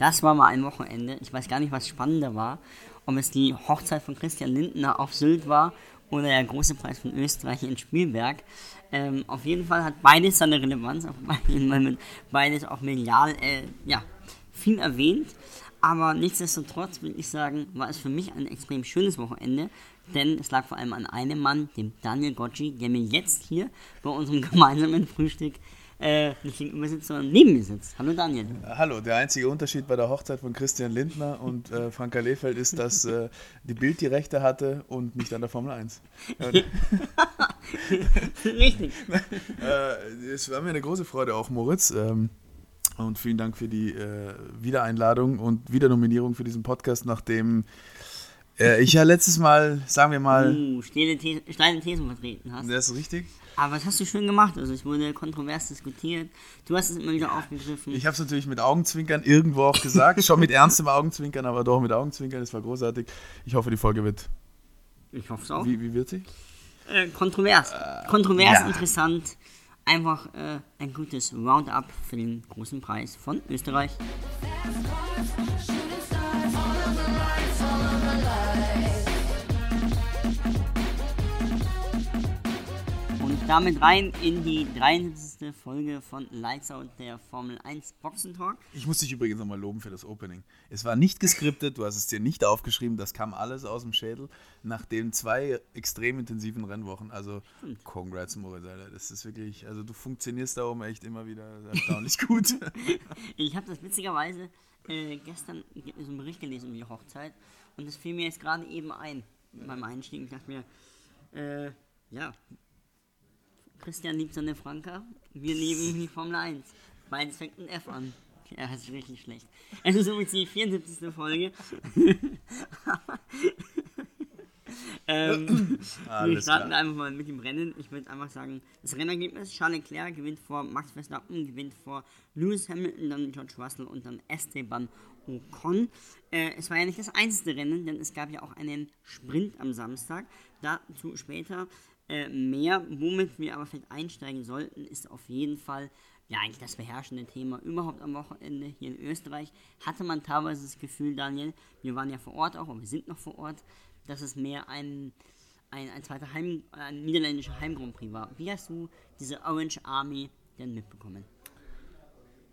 Das war mal ein Wochenende. Ich weiß gar nicht, was spannender war. Ob es die Hochzeit von Christian Lindner auf Sylt war oder der große Preis von Österreich in Spielberg. Ähm, auf jeden Fall hat beides seine Relevanz, weil beides auch medial äh, ja, viel erwähnt. Aber nichtsdestotrotz will ich sagen, war es für mich ein extrem schönes Wochenende, denn es lag vor allem an einem Mann, dem Daniel Gocci, der mir jetzt hier bei unserem gemeinsamen Frühstück äh, nicht gegenüber sitzt, sondern neben mir sitzt. Hallo Daniel. Hallo, der einzige Unterschied bei der Hochzeit von Christian Lindner und äh, Franka Lehfeld ist, dass äh, die Bild die Rechte hatte und nicht an der Formel 1. Richtig. äh, es war mir eine große Freude, auch Moritz. Ähm, und vielen Dank für die äh, Wiedereinladung und Wiedernominierung für diesen Podcast, nachdem äh, ich ja letztes Mal, sagen wir mal. Uh, steile, Thesen, steile Thesen vertreten hast. Das ist richtig. Aber was hast du schön gemacht? Also es wurde kontrovers diskutiert. Du hast es immer wieder aufgegriffen. Ich habe es natürlich mit Augenzwinkern irgendwo auch gesagt. Schon mit ernstem Augenzwinkern, aber doch mit Augenzwinkern. Es war großartig. Ich hoffe, die Folge wird. Ich hoffe es auch. Wie, wie wird sie? Äh, kontrovers. Äh, kontrovers, ja. interessant. Einfach äh, ein gutes Roundup für den großen Preis von Österreich. Damit rein in die 73. Folge von Lights Out, der Formel 1 Boxentalk. Ich muss dich übrigens nochmal loben für das Opening. Es war nicht geskriptet, du hast es dir nicht aufgeschrieben, das kam alles aus dem Schädel nach den zwei extrem intensiven Rennwochen. Also, congrats, Moritz, Alter. Das ist wirklich, also du funktionierst da oben echt immer wieder erstaunlich gut. ich habe das witzigerweise äh, gestern so einen Bericht gelesen um die Hochzeit und das fiel mir jetzt gerade eben ein beim Einstieg. Ich dachte mir, äh, ja, Christian liebt seine Franka, wir lieben die Formel 1. Beides fängt ein F an. Ja, das ist richtig schlecht. Es ist übrigens die 74. Folge. ähm, wir starten klar. einfach mal mit dem Rennen. Ich würde einfach sagen, das Rennergebnis, Charles Leclerc gewinnt vor Max Verstappen, gewinnt vor Lewis Hamilton, dann George Russell und dann Esteban Ocon. Äh, es war ja nicht das einzige Rennen, denn es gab ja auch einen Sprint am Samstag. Dazu später äh, mehr. Womit wir aber vielleicht einsteigen sollten, ist auf jeden Fall ja eigentlich das beherrschende Thema überhaupt am Wochenende hier in Österreich. Hatte man teilweise das Gefühl, Daniel, wir waren ja vor Ort auch, und wir sind noch vor Ort, dass es mehr ein, ein, ein zweiter Heim, ein niederländischer Heimgrund war. Wie hast du diese Orange Army denn mitbekommen?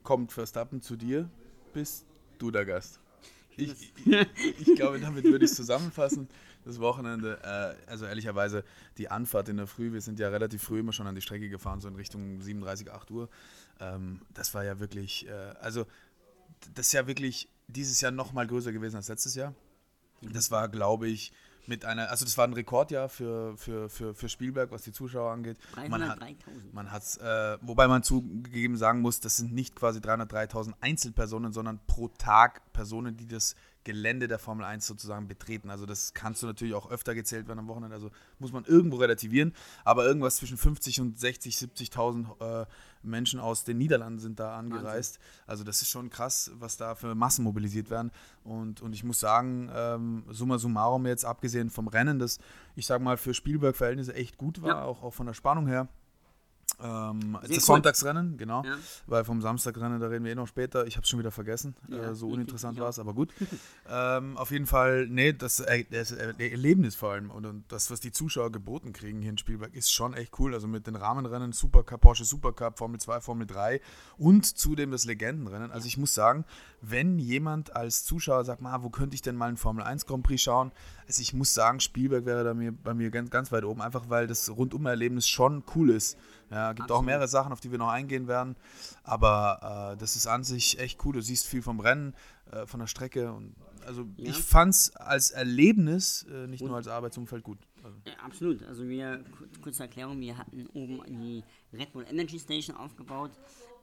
Kommt Verstappen zu dir, bist du der Gast. Ich, ich, ich glaube, damit würde ich es zusammenfassen das Wochenende. Äh, also ehrlicherweise die Anfahrt in der Früh, wir sind ja relativ früh immer schon an die Strecke gefahren, so in Richtung 37, 8 Uhr. Ähm, das war ja wirklich, äh, also das ist ja wirklich dieses Jahr noch mal größer gewesen als letztes Jahr. Das war, glaube ich, mit einer, also das war ein Rekordjahr für, für, für, für Spielberg, was die Zuschauer angeht. 303.000. Man hat es, äh, wobei man zugegeben sagen muss, das sind nicht quasi 303.000 Einzelpersonen, sondern pro Tag Personen, die das Gelände der Formel 1 sozusagen betreten. Also das kannst du natürlich auch öfter gezählt werden am Wochenende, also muss man irgendwo relativieren. Aber irgendwas zwischen 50 und 60, 70.000 äh, Menschen aus den Niederlanden sind da angereist. Wahnsinn. Also das ist schon krass, was da für Massen mobilisiert werden. Und, und ich muss sagen, ähm, summa summarum jetzt, abgesehen vom Rennen, das, ich sag mal, für Spielberg-Verhältnisse echt gut war, ja. auch, auch von der Spannung her. Ähm, das cool. Sonntagsrennen, genau. Ja. Weil vom Samstagrennen, da reden wir eh noch später. Ich habe es schon wieder vergessen. Ja, äh, so uninteressant war es, aber gut. ähm, auf jeden Fall, nee, das, äh, das Erlebnis vor allem und, und, das, was die Zuschauer geboten kriegen hier in Spielberg, ist schon echt cool. Also mit den Rahmenrennen, Supercup, Porsche Supercup, Formel 2, Formel 3 und zudem das Legendenrennen. Also ich muss sagen, wenn jemand als Zuschauer sagt, ma, wo könnte ich denn mal einen Formel 1 Grand Prix schauen? Also ich muss sagen, Spielberg wäre da mir, bei mir ganz, ganz weit oben, einfach weil das Rundum-Erlebnis schon cool ist. Ja, gibt Absolut. auch mehrere Sachen, auf die wir noch eingehen werden. Aber äh, das ist an sich echt cool. Du siehst viel vom Rennen, äh, von der Strecke. Und, also ja. ich fand es als Erlebnis, äh, nicht und? nur als Arbeitsumfeld gut. Also. Ja, absolut. Also wir, kurze Erklärung, wir hatten oben die Red Bull Energy Station aufgebaut.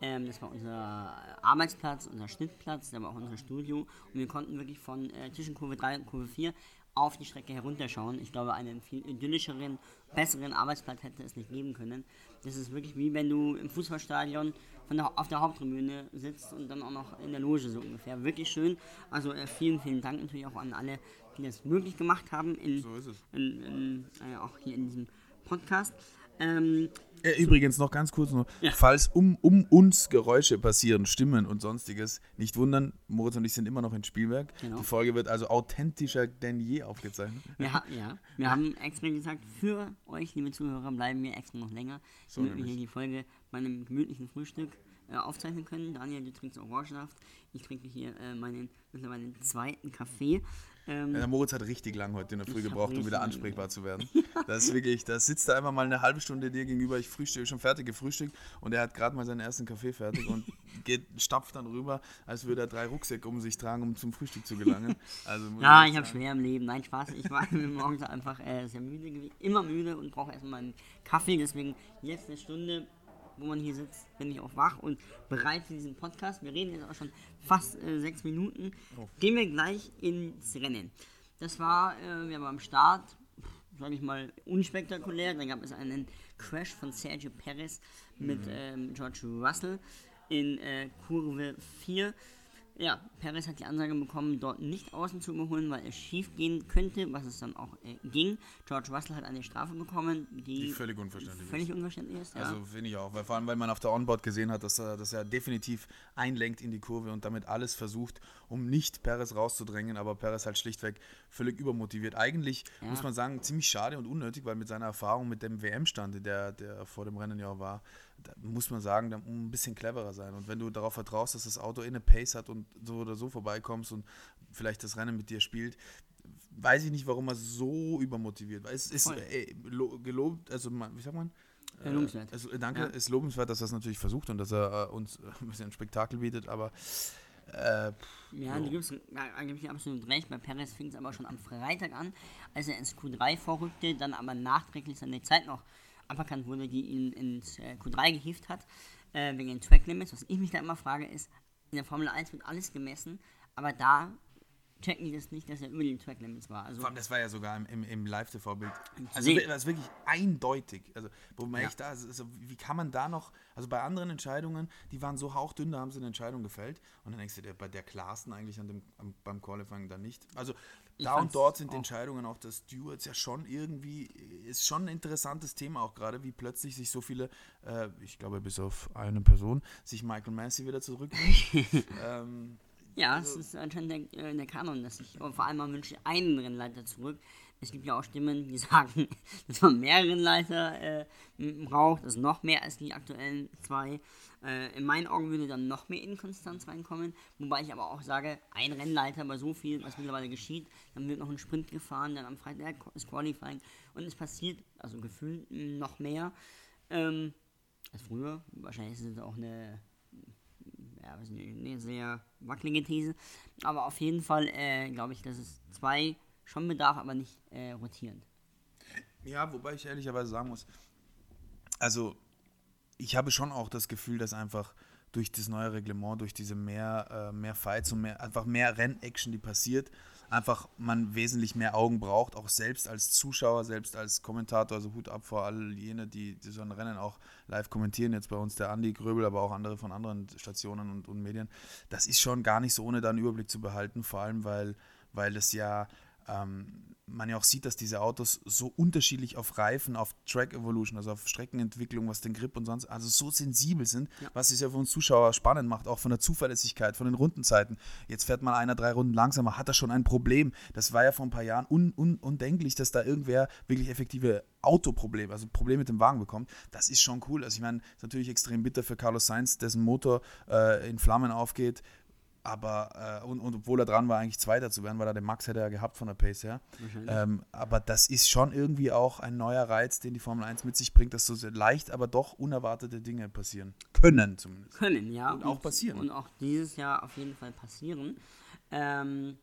Ähm, das war unser Arbeitsplatz, unser Schnittplatz, da war auch unser Studio. Und wir konnten wirklich von äh, zwischen Kurve 3 und Kurve 4 auf die Strecke herunterschauen. Ich glaube, einen viel idyllischeren, besseren Arbeitsplatz hätte es nicht geben können. Das ist wirklich wie wenn du im Fußballstadion von der, auf der Haupttribüne sitzt und dann auch noch in der Loge so ungefähr. Wirklich schön. Also äh, vielen, vielen Dank natürlich auch an alle, die das möglich gemacht haben. In, so ist es. In, in, äh, auch hier in diesem Podcast. Ähm, Äh, Übrigens noch ganz kurz noch, falls um, um uns Geräusche passieren, Stimmen und sonstiges, nicht wundern, Moritz und ich sind immer noch in Spielberg. Genau. Die Folge wird also authentischer denn je aufgezeichnet. wir, ha ja, wir haben extra gesagt, für euch, liebe Zuhörer, bleiben wir extra noch länger, damit wir hier die Folge bei einem gemütlichen Frühstück äh, aufzeichnen können. Daniel, du trinkst Orangensaft. Ich trinke hier äh, meinen mittlerweile zweiten Kaffee. Ähm, Der Moritz hat richtig lang heute in der Früh Ich gebraucht, um wieder ansprechbar zu werden. Das ist wirklich, da sitzt er einfach mal eine halbe Stunde dir gegenüber, ich frühstücke, schon fertig gefrühstückt und er hat gerade mal seinen ersten Kaffee fertig und geht, stapft dann rüber, als würde er drei Rucksäcke um sich tragen, um zum Frühstück zu gelangen. Also Ja, echt ich habe schwer im Leben. Nein, Spaß. Ich war morgens einfach äh, sehr müde. Immer müde und brauche erstmal einen Kaffee. Deswegen jetzt eine Stunde, wo man hier sitzt, bin ich auch wach und bereit für diesen Podcast. Wir reden jetzt auch schon fast äh, sechs Minuten. Gehen wir gleich ins Rennen. Das war, äh, wir waren am Start, sage ich mal, unspektakulär. Dann gab es einen Crash von Sergio Perez mit ähm, George Russell in äh, Kurve 4. Ja, Perez hat die Ansage bekommen, dort nicht außen zu überholen, weil es schief gehen könnte, was es dann auch äh, ging. George Russell hat eine Strafe bekommen, die, Die völlig unverständlich völlig unverständlich ist. Ja. Also finde ich auch, weil vor allem, weil man auf der Onboard gesehen hat, dass er, dass er definitiv einlenkt in die Kurve und damit alles versucht, um nicht Perez rauszudrängen, aber Perez halt schlichtweg völlig übermotiviert. Eigentlich Ja. muss man sagen, ziemlich schade und unnötig, weil mit seiner Erfahrung mit dem WM-Stand, der, der vor dem Rennen ja war, da muss man sagen, da muss ein bisschen cleverer sein. Und wenn du darauf vertraust, dass das Auto eh eine Pace hat und so oder so vorbeikommst und vielleicht das Rennen mit dir spielt, weiß ich nicht, warum er so übermotiviert war. Es ist Voll. äh, lo- gelobt, also wie sagt man? Äh, lobenswert. Also, äh, danke, Ja. ist lobenswert, dass er es natürlich versucht und dass er äh, uns äh, ein bisschen Spektakel bietet, aber äh, Ja, Jo. da gibt's, da gebe ich absolut recht. Bei Perez fing es aber schon am Freitag an, als er ins Q3 vorrückte, dann aber nachträglich seine Zeit noch aberkannt wurde, die ihn ins äh, Q3 gehievt hat, äh, wegen den Track Limits. Was ich mich da immer frage, ist, in der Formel 1 wird alles gemessen, aber da checken die das nicht, dass er über den Track Limits war. Also, vor allem, das war ja sogar im, im, im Live-TV-Bild. Also das ist wirklich eindeutig. Also, wo man Ja. echt da ist, also, wie kann man da noch, also bei anderen Entscheidungen, die waren so hauchdünn, da haben sie eine Entscheidung gefällt und dann denkst du dir, bei der klarsten eigentlich an dem, am, beim Qualifying dann nicht. Also Ich da und dort sind die auch- Entscheidungen auch des Stewards ja schon irgendwie, ist schon ein interessantes Thema auch gerade, wie plötzlich sich so viele, äh, ich glaube bis auf eine Person, sich Michael Massey wieder zurücknimmt. ähm, Ja, es ist anscheinend der, äh, der Kanon, dass ich vor allem mal wünsche einen Rennleiter zurück. Es gibt ja auch Stimmen, die sagen, dass man mehr Rennleiter äh, braucht, also noch mehr als die aktuellen zwei. Äh, in meinen Augen würde dann noch mehr Inkonstanz reinkommen, wobei ich aber auch sage, ein Rennleiter bei so viel, was mittlerweile geschieht, dann wird noch ein Sprint gefahren, dann am Freitag ist Qualifying und es passiert, also gefühlt noch mehr ähm, als früher. Wahrscheinlich ist es auch eine ja, eine sehr wackelige These. Aber auf jeden Fall äh, glaube ich, dass es zwei schon bedarf, aber nicht äh, rotierend. Ja, wobei ich ehrlicherweise sagen muss, also ich habe schon auch das Gefühl, dass einfach durch das neue Reglement, durch diese mehr, äh, mehr Fights und mehr, einfach mehr Rennaction, die passiert, einfach man wesentlich mehr Augen braucht, auch selbst als Zuschauer, selbst als Kommentator, also Hut ab vor all jene, die, die so ein Rennen auch live kommentieren, jetzt bei uns der Andi Gröbel, aber auch andere von anderen Stationen und, und Medien. Das ist schon gar nicht so, ohne da einen Überblick zu behalten, vor allem weil, weil es ja ähm, man ja auch sieht, dass diese Autos so unterschiedlich auf Reifen, auf Track Evolution, also auf Streckenentwicklung, was den Grip und sonst, also so sensibel sind, was es ja für uns Zuschauer spannend macht, auch von der Zuverlässigkeit, von den Rundenzeiten. Jetzt fährt mal einer drei Runden langsamer, hat er schon ein Problem. Das war ja vor ein paar Jahren un, un, undenklich, dass da irgendwer wirklich effektive Autoprobleme, also Probleme mit dem Wagen bekommt. Das ist schon cool. Also ich meine, ist natürlich extrem bitter für Carlos Sainz, dessen Motor äh, in Flammen aufgeht. Aber, äh, und, und obwohl er dran war, eigentlich Zweiter zu werden, weil er den Max hätte er gehabt von der Pace her. Ähm, aber das ist schon irgendwie auch ein neuer Reiz, den die Formel 1 mit sich bringt, dass so leicht, aber doch unerwartete Dinge passieren. Können zumindest. Können, ja. Und auch passieren. Und auch dieses Jahr auf jeden Fall passieren. Ähm,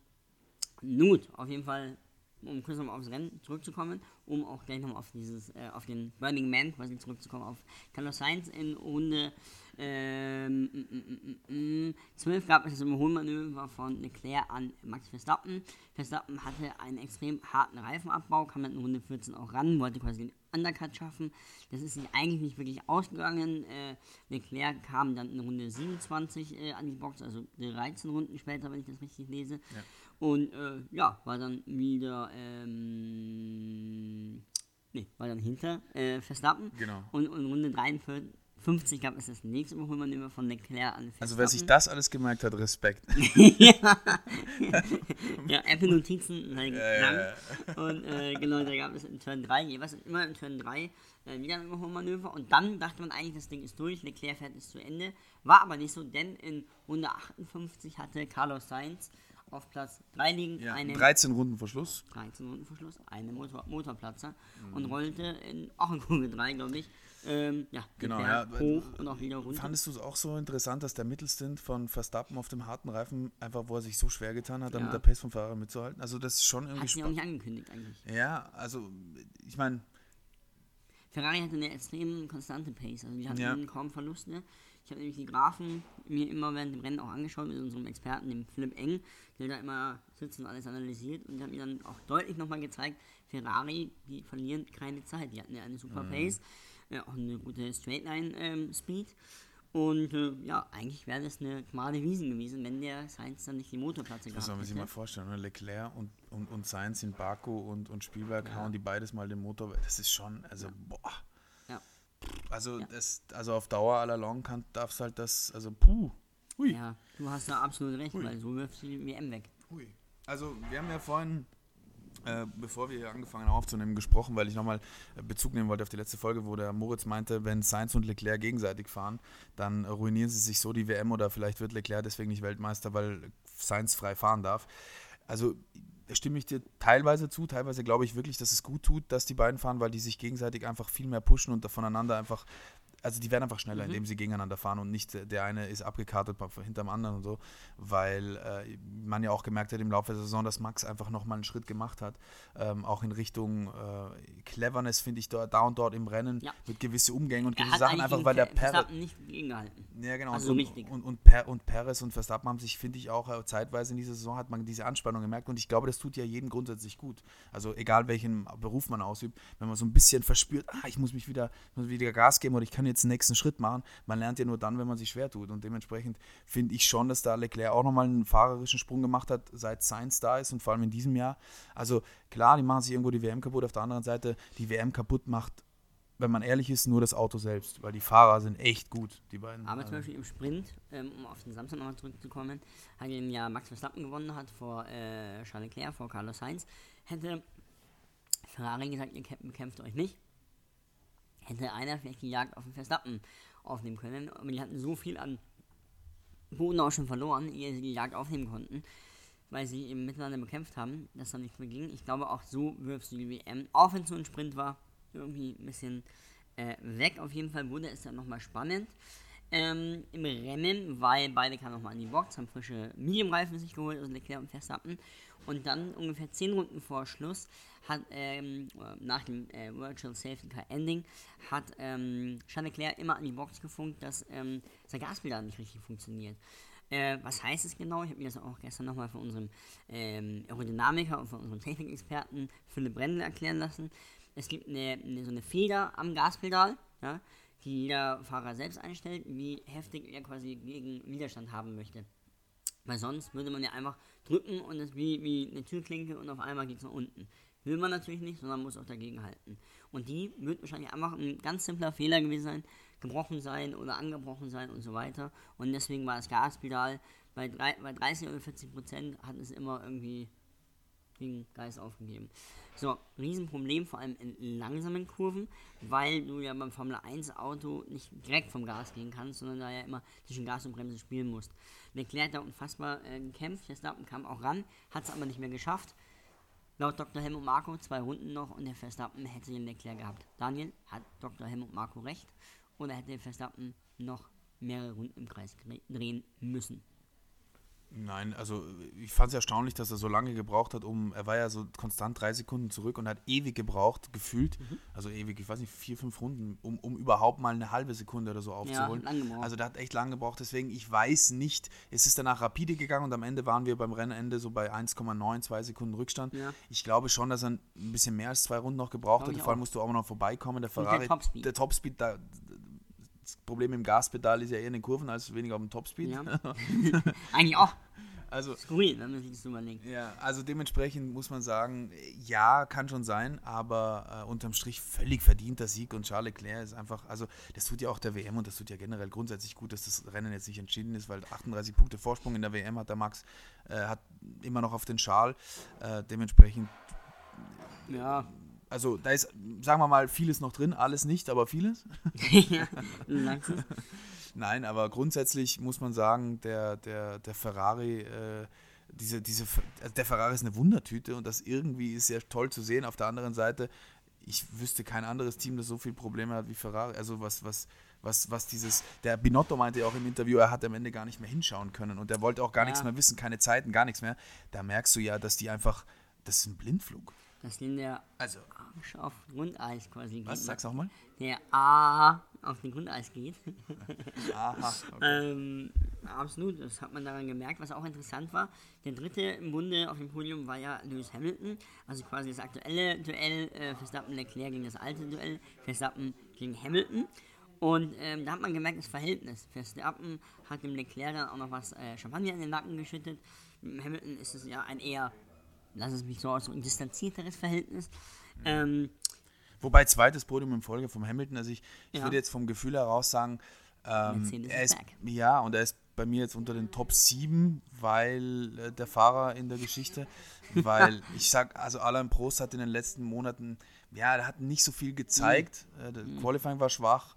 gut, auf jeden Fall, um kurz nochmal aufs Rennen zurückzukommen, um auch gleich nochmal auf dieses, äh, auf den Burning Man quasi zurückzukommen, auf Carlos Sainz in Runde ähm, mm, mm, mm, 12 gab es das Überholmanöver von Leclerc an Max Verstappen. Verstappen hatte einen extrem harten Reifenabbau, kam in Runde 14 auch ran, wollte quasi den Undercut schaffen. Das ist sich eigentlich nicht wirklich ausgegangen. Äh, Leclerc kam dann in Runde 27 äh, an die Box, also 13 Runden später, wenn ich das richtig lese. Und äh, ja, war dann wieder ähm, nee, war dann hinter äh, Verstappen. Genau. Und in Runde 53 gab es das nächste Überholmanöver von Leclerc an. Also wer sich das alles gemerkt hat, Respekt. ja, Apple-Notizen halt Ja, ja. Und äh, genau, da gab es in Turn 3, jeweils immer in Turn 3 äh, wieder ein Überholmanöver. Und dann dachte man eigentlich, das Ding ist durch, Leclerc fährt es zu Ende. War aber nicht so, denn in Runde 58 hatte Carlos Sainz auf Platz 3 liegen Ja, einen 13 Runden vor Schluss. 13 Minuten Verschluss, eine Motor, Motorplatzer Mhm. und rollte in, auch in Kurve 3, glaube ich, ähm, ja, Genau, ja. hoch und auch wieder runter. Fandest du es auch so interessant, dass der Mittelstint von Verstappen auf dem harten Reifen, einfach wo er sich so schwer getan hat, Ja. mit der Pace vom Fahrer mitzuhalten? Also das ist schon irgendwie Hat sich auch spannend. nicht angekündigt eigentlich. Ja, also ich meine, Ferrari hatte eine extrem konstante Pace, also die hatten Ja. kaum Verluste. Ich habe nämlich die Graphen mir immer während dem Rennen auch angeschaut mit unserem Experten, dem Philipp Eng, der da immer sitzt und alles analysiert und der hat mir dann auch deutlich nochmal gezeigt, Ferrari, die verlieren keine Zeit. Die hatten ja eine Mhm. super Pace, auch eine gute Straightline-Speed. und äh, ja, eigentlich wäre das eine schmale Wiesen gewesen, wenn der Sainz dann nicht die Motorplatze das gehabt soll man sich mal hätte. vorstellen, oder? Leclerc und, und, und Sainz in Baku und, und Spielberg hauen die beides mal den Motor. weg. Das ist schon, also boah. Ja. Also Ja. das, also auf Dauer aller Long kann darfst halt das, also puh. Hui. Ja, du hast da absolut recht, Hui. weil so wirfst du die WM weg. Hui. Also wir haben ja vorhin, äh, bevor wir hier angefangen haben aufzunehmen, gesprochen, weil ich nochmal äh, Bezug nehmen wollte auf die letzte Folge, wo der Moritz meinte, wenn Sainz und Leclerc gegenseitig fahren, dann ruinieren sie sich so die WM oder vielleicht wird Leclerc deswegen nicht Weltmeister, weil Sainz frei fahren darf. Also stimme ich dir teilweise zu, teilweise glaube ich wirklich, dass es gut tut, dass die beiden fahren, weil die sich gegenseitig einfach viel mehr pushen und voneinander einfach also die werden einfach schneller, indem sie gegeneinander fahren und nicht äh, der eine ist abgekartet hinterm anderen und so, weil äh, man ja auch gemerkt hat im Laufe der Saison, dass Max einfach nochmal einen Schritt gemacht hat, ähm, auch in Richtung äh, Cleverness finde ich da, da und dort im Rennen Ja. mit gewisse Umgänge und Er gewisse Sachen einfach, weil der Perez nicht gegengehalten. ja, genau. Also und, richtig. Und, und, per, und Perez und Verstappen haben sich, finde ich, auch äh, zeitweise in dieser Saison hat man diese Anspannung gemerkt und ich glaube, das tut ja jedem grundsätzlich gut. Also egal welchen Beruf man ausübt, wenn man so ein bisschen verspürt, ah, ich muss mich wieder, muss wieder Gas geben oder ich kann jetzt den nächsten Schritt machen. Man lernt ja nur dann, wenn man sich schwer tut und dementsprechend finde ich schon, dass da Leclerc auch nochmal einen fahrerischen Sprung gemacht hat, seit Sainz da ist und vor allem in diesem Jahr. Also klar, die machen sich irgendwo die WM kaputt, auf der anderen Seite die WM kaputt macht wenn man ehrlich ist, nur das Auto selbst, weil die Fahrer sind echt gut, die beiden. Aber Also- zum Beispiel im Sprint, ähm, um auf den Samstag nochmal zurückzukommen, hat im Jahr Max Verstappen gewonnen hat vor äh, Charles Leclerc, vor Carlos Sainz, hätte Ferrari gesagt, ihr kämpft euch nicht, hätte einer vielleicht die Jagd auf den Verstappen aufnehmen können. Aber die hatten so viel an Boden auch schon verloren, ehe sie die Jagd aufnehmen konnten, weil sie eben miteinander bekämpft haben, dass dann nicht mehr ging. Ich glaube, auch so wirfst du die WM, auch wenn es so ein Sprint war, irgendwie ein bisschen äh, weg. Auf jeden Fall wurde es dann nochmal spannend ähm, im Rennen, weil beide kamen nochmal in die Box, haben frische Medium-Reifen sich geholt, also Leclerc und Verstappen. Und dann ungefähr 10 Runden vor Schluss hat, ähm, oder nach dem äh, Virtual Safety Car Ending, hat ähm, Charles Leclerc immer an die Box gefunkt, dass ähm, sein Gaspedal nicht richtig funktioniert. Äh, was heißt es genau? Ich habe mir das auch gestern nochmal von unserem ähm, Aerodynamiker und von unserem Technikexperten Philipp Brendel erklären lassen. Es gibt eine, eine, so eine Feder am Gaspedal, ja, die jeder Fahrer selbst einstellt, wie heftig er quasi gegen Widerstand haben möchte. Weil sonst würde man ja einfach drücken und es wie, wie eine Türklinke und auf einmal geht es nach unten. Will man natürlich nicht, sondern muss auch dagegen halten. Und die wird wahrscheinlich einfach ein ganz simpler Fehler gewesen sein, gebrochen sein oder angebrochen sein und so weiter. Und deswegen war das Gaspedal bei, drei, bei 30 oder 40 Prozent hat es immer irgendwie den Geist aufgegeben. So, Riesenproblem, vor allem in langsamen Kurven, weil du ja beim Formel 1 Auto nicht direkt vom Gas gehen kannst, sondern da ja immer zwischen Gas und Bremse spielen musst. Leclerc da unfassbar äh, gekämpft, Verstappen kam auch ran, hat es aber nicht mehr geschafft. Laut Dr. Helmut Marko zwei Runden noch und der Verstappen hätte den Leclerc gehabt. Daniel, hat Dr. Helmut Marko recht oder hätte Verstappen noch mehrere Runden im Kreis drehen müssen? Nein, also ich fand es erstaunlich, dass er so lange gebraucht hat, um, er war ja so konstant drei Sekunden zurück und hat ewig gebraucht, gefühlt, Mhm. also ewig, ich weiß nicht, vier, fünf Runden, um, um überhaupt mal eine halbe Sekunde oder so aufzuholen. gebraucht. Also der hat echt lange gebraucht, deswegen, ich weiß nicht, es ist danach rapide gegangen und am Ende waren wir beim Rennende so bei 1,9, zwei Sekunden Rückstand. Ja. Ich glaube schon, dass er ein bisschen mehr als zwei Runden noch gebraucht hat, vor allem musst du auch noch vorbeikommen, der der Ferrari, Topspeed. der Topspeed, da, das Problem im Gaspedal ist ja eher in den Kurven als weniger auf dem Topspeed. Ja. Eigentlich auch. Also, Skurril, wenn man sich das überlegt. Ja, also dementsprechend muss man sagen, ja, kann schon sein, aber äh, unterm Strich völlig verdienter Sieg und Charles Leclerc ist einfach, also das tut ja auch der WM und das tut ja generell grundsätzlich gut, dass das Rennen jetzt nicht entschieden ist, weil 38 Punkte Vorsprung in der WM hat der Max, äh, hat immer noch auf den Charles, äh, dementsprechend Ja, also da ist, sagen wir mal, vieles noch drin, alles nicht, aber vieles. ja, langsam. Nein, aber grundsätzlich muss man sagen, der, der, der Ferrari, äh, diese, diese, also der Ferrari ist eine Wundertüte und das irgendwie ist sehr toll zu sehen. Auf der anderen Seite, ich wüsste kein anderes Team, das so viele Probleme hat wie Ferrari. Also was, was, was, was dieses, der Binotto meinte ja auch im Interview, er hat am Ende gar nicht mehr hinschauen können und er wollte auch gar Ja. nichts mehr wissen, keine Zeiten, gar nichts mehr. Da merkst du ja, dass die einfach, das ist ein Blindflug. Dass den der Also, Arsch auf Grundeis quasi geht. was, sag's auch mal? Der A auf den Grundeis geht. Aha, okay. Ähm, absolut, das hat man daran gemerkt, was auch interessant war. Der dritte im Bunde auf dem Podium war ja Lewis Hamilton, also quasi das aktuelle Duell äh, Verstappen-Leclerc gegen das alte Duell Verstappen gegen Hamilton. Und ähm, da hat man gemerkt, das Verhältnis. Verstappen hat dem Leclerc dann auch noch was äh, Champagner in den Nacken geschüttet. Hamilton ist es ja ein eher, lass es mich so ausdrücken, distanzierteres Verhältnis. Ähm, Wobei zweites Podium in Folge vom Hamilton, also ich, ich Ja. würde jetzt vom Gefühl heraus sagen, ähm, er is ist, ja, und er ist bei mir jetzt unter den Top 7, weil äh, der Fahrer in der Geschichte, weil ich sag, also Alain Prost hat in den letzten Monaten, ja, er hat nicht so viel gezeigt, Mhm. äh, der Qualifying war schwach,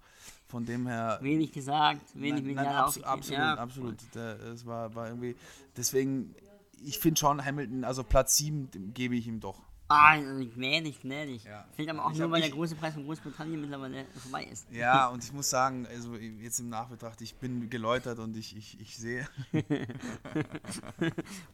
von dem her wenig gesagt, wenig Nein, nein, absolut, Ja, absolut. Der, es war, war irgendwie, deswegen, ich finde schon Hamilton, also Platz 7 dem gebe ich ihm doch. Ah, gnädig, gnädig. Ja. Fällt aber auch Ich nur, weil der große Preis von Großbritannien mittlerweile vorbei ist. Ja, und ich muss sagen, also jetzt im Nachbetracht, ich bin geläutert und ich, ich, ich sehe,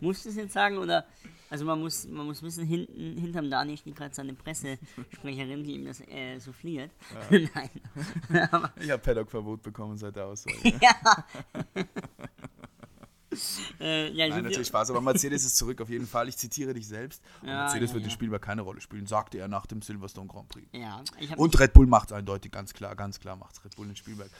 Musst du es jetzt sagen oder? Also man muss, man muss wissen, hinten, hinterm Dani steht gerade seine Pressesprecherin, die ihm das äh, souffliert. Nein. aber, ich habe Paddock-Verbot bekommen seit der Aussage. ja. äh, ja, Nein, sind natürlich Spaß, aber Mercedes ist zurück auf jeden Fall. Ich zitiere dich selbst. Ja, Mercedes ja, wird ja. im Spielbar keine Rolle spielen, sagte er nach dem Silverstone Grand Prix. Und Red Bull macht es eindeutig, ganz klar, ganz klar macht es Red Bull in Spielberg.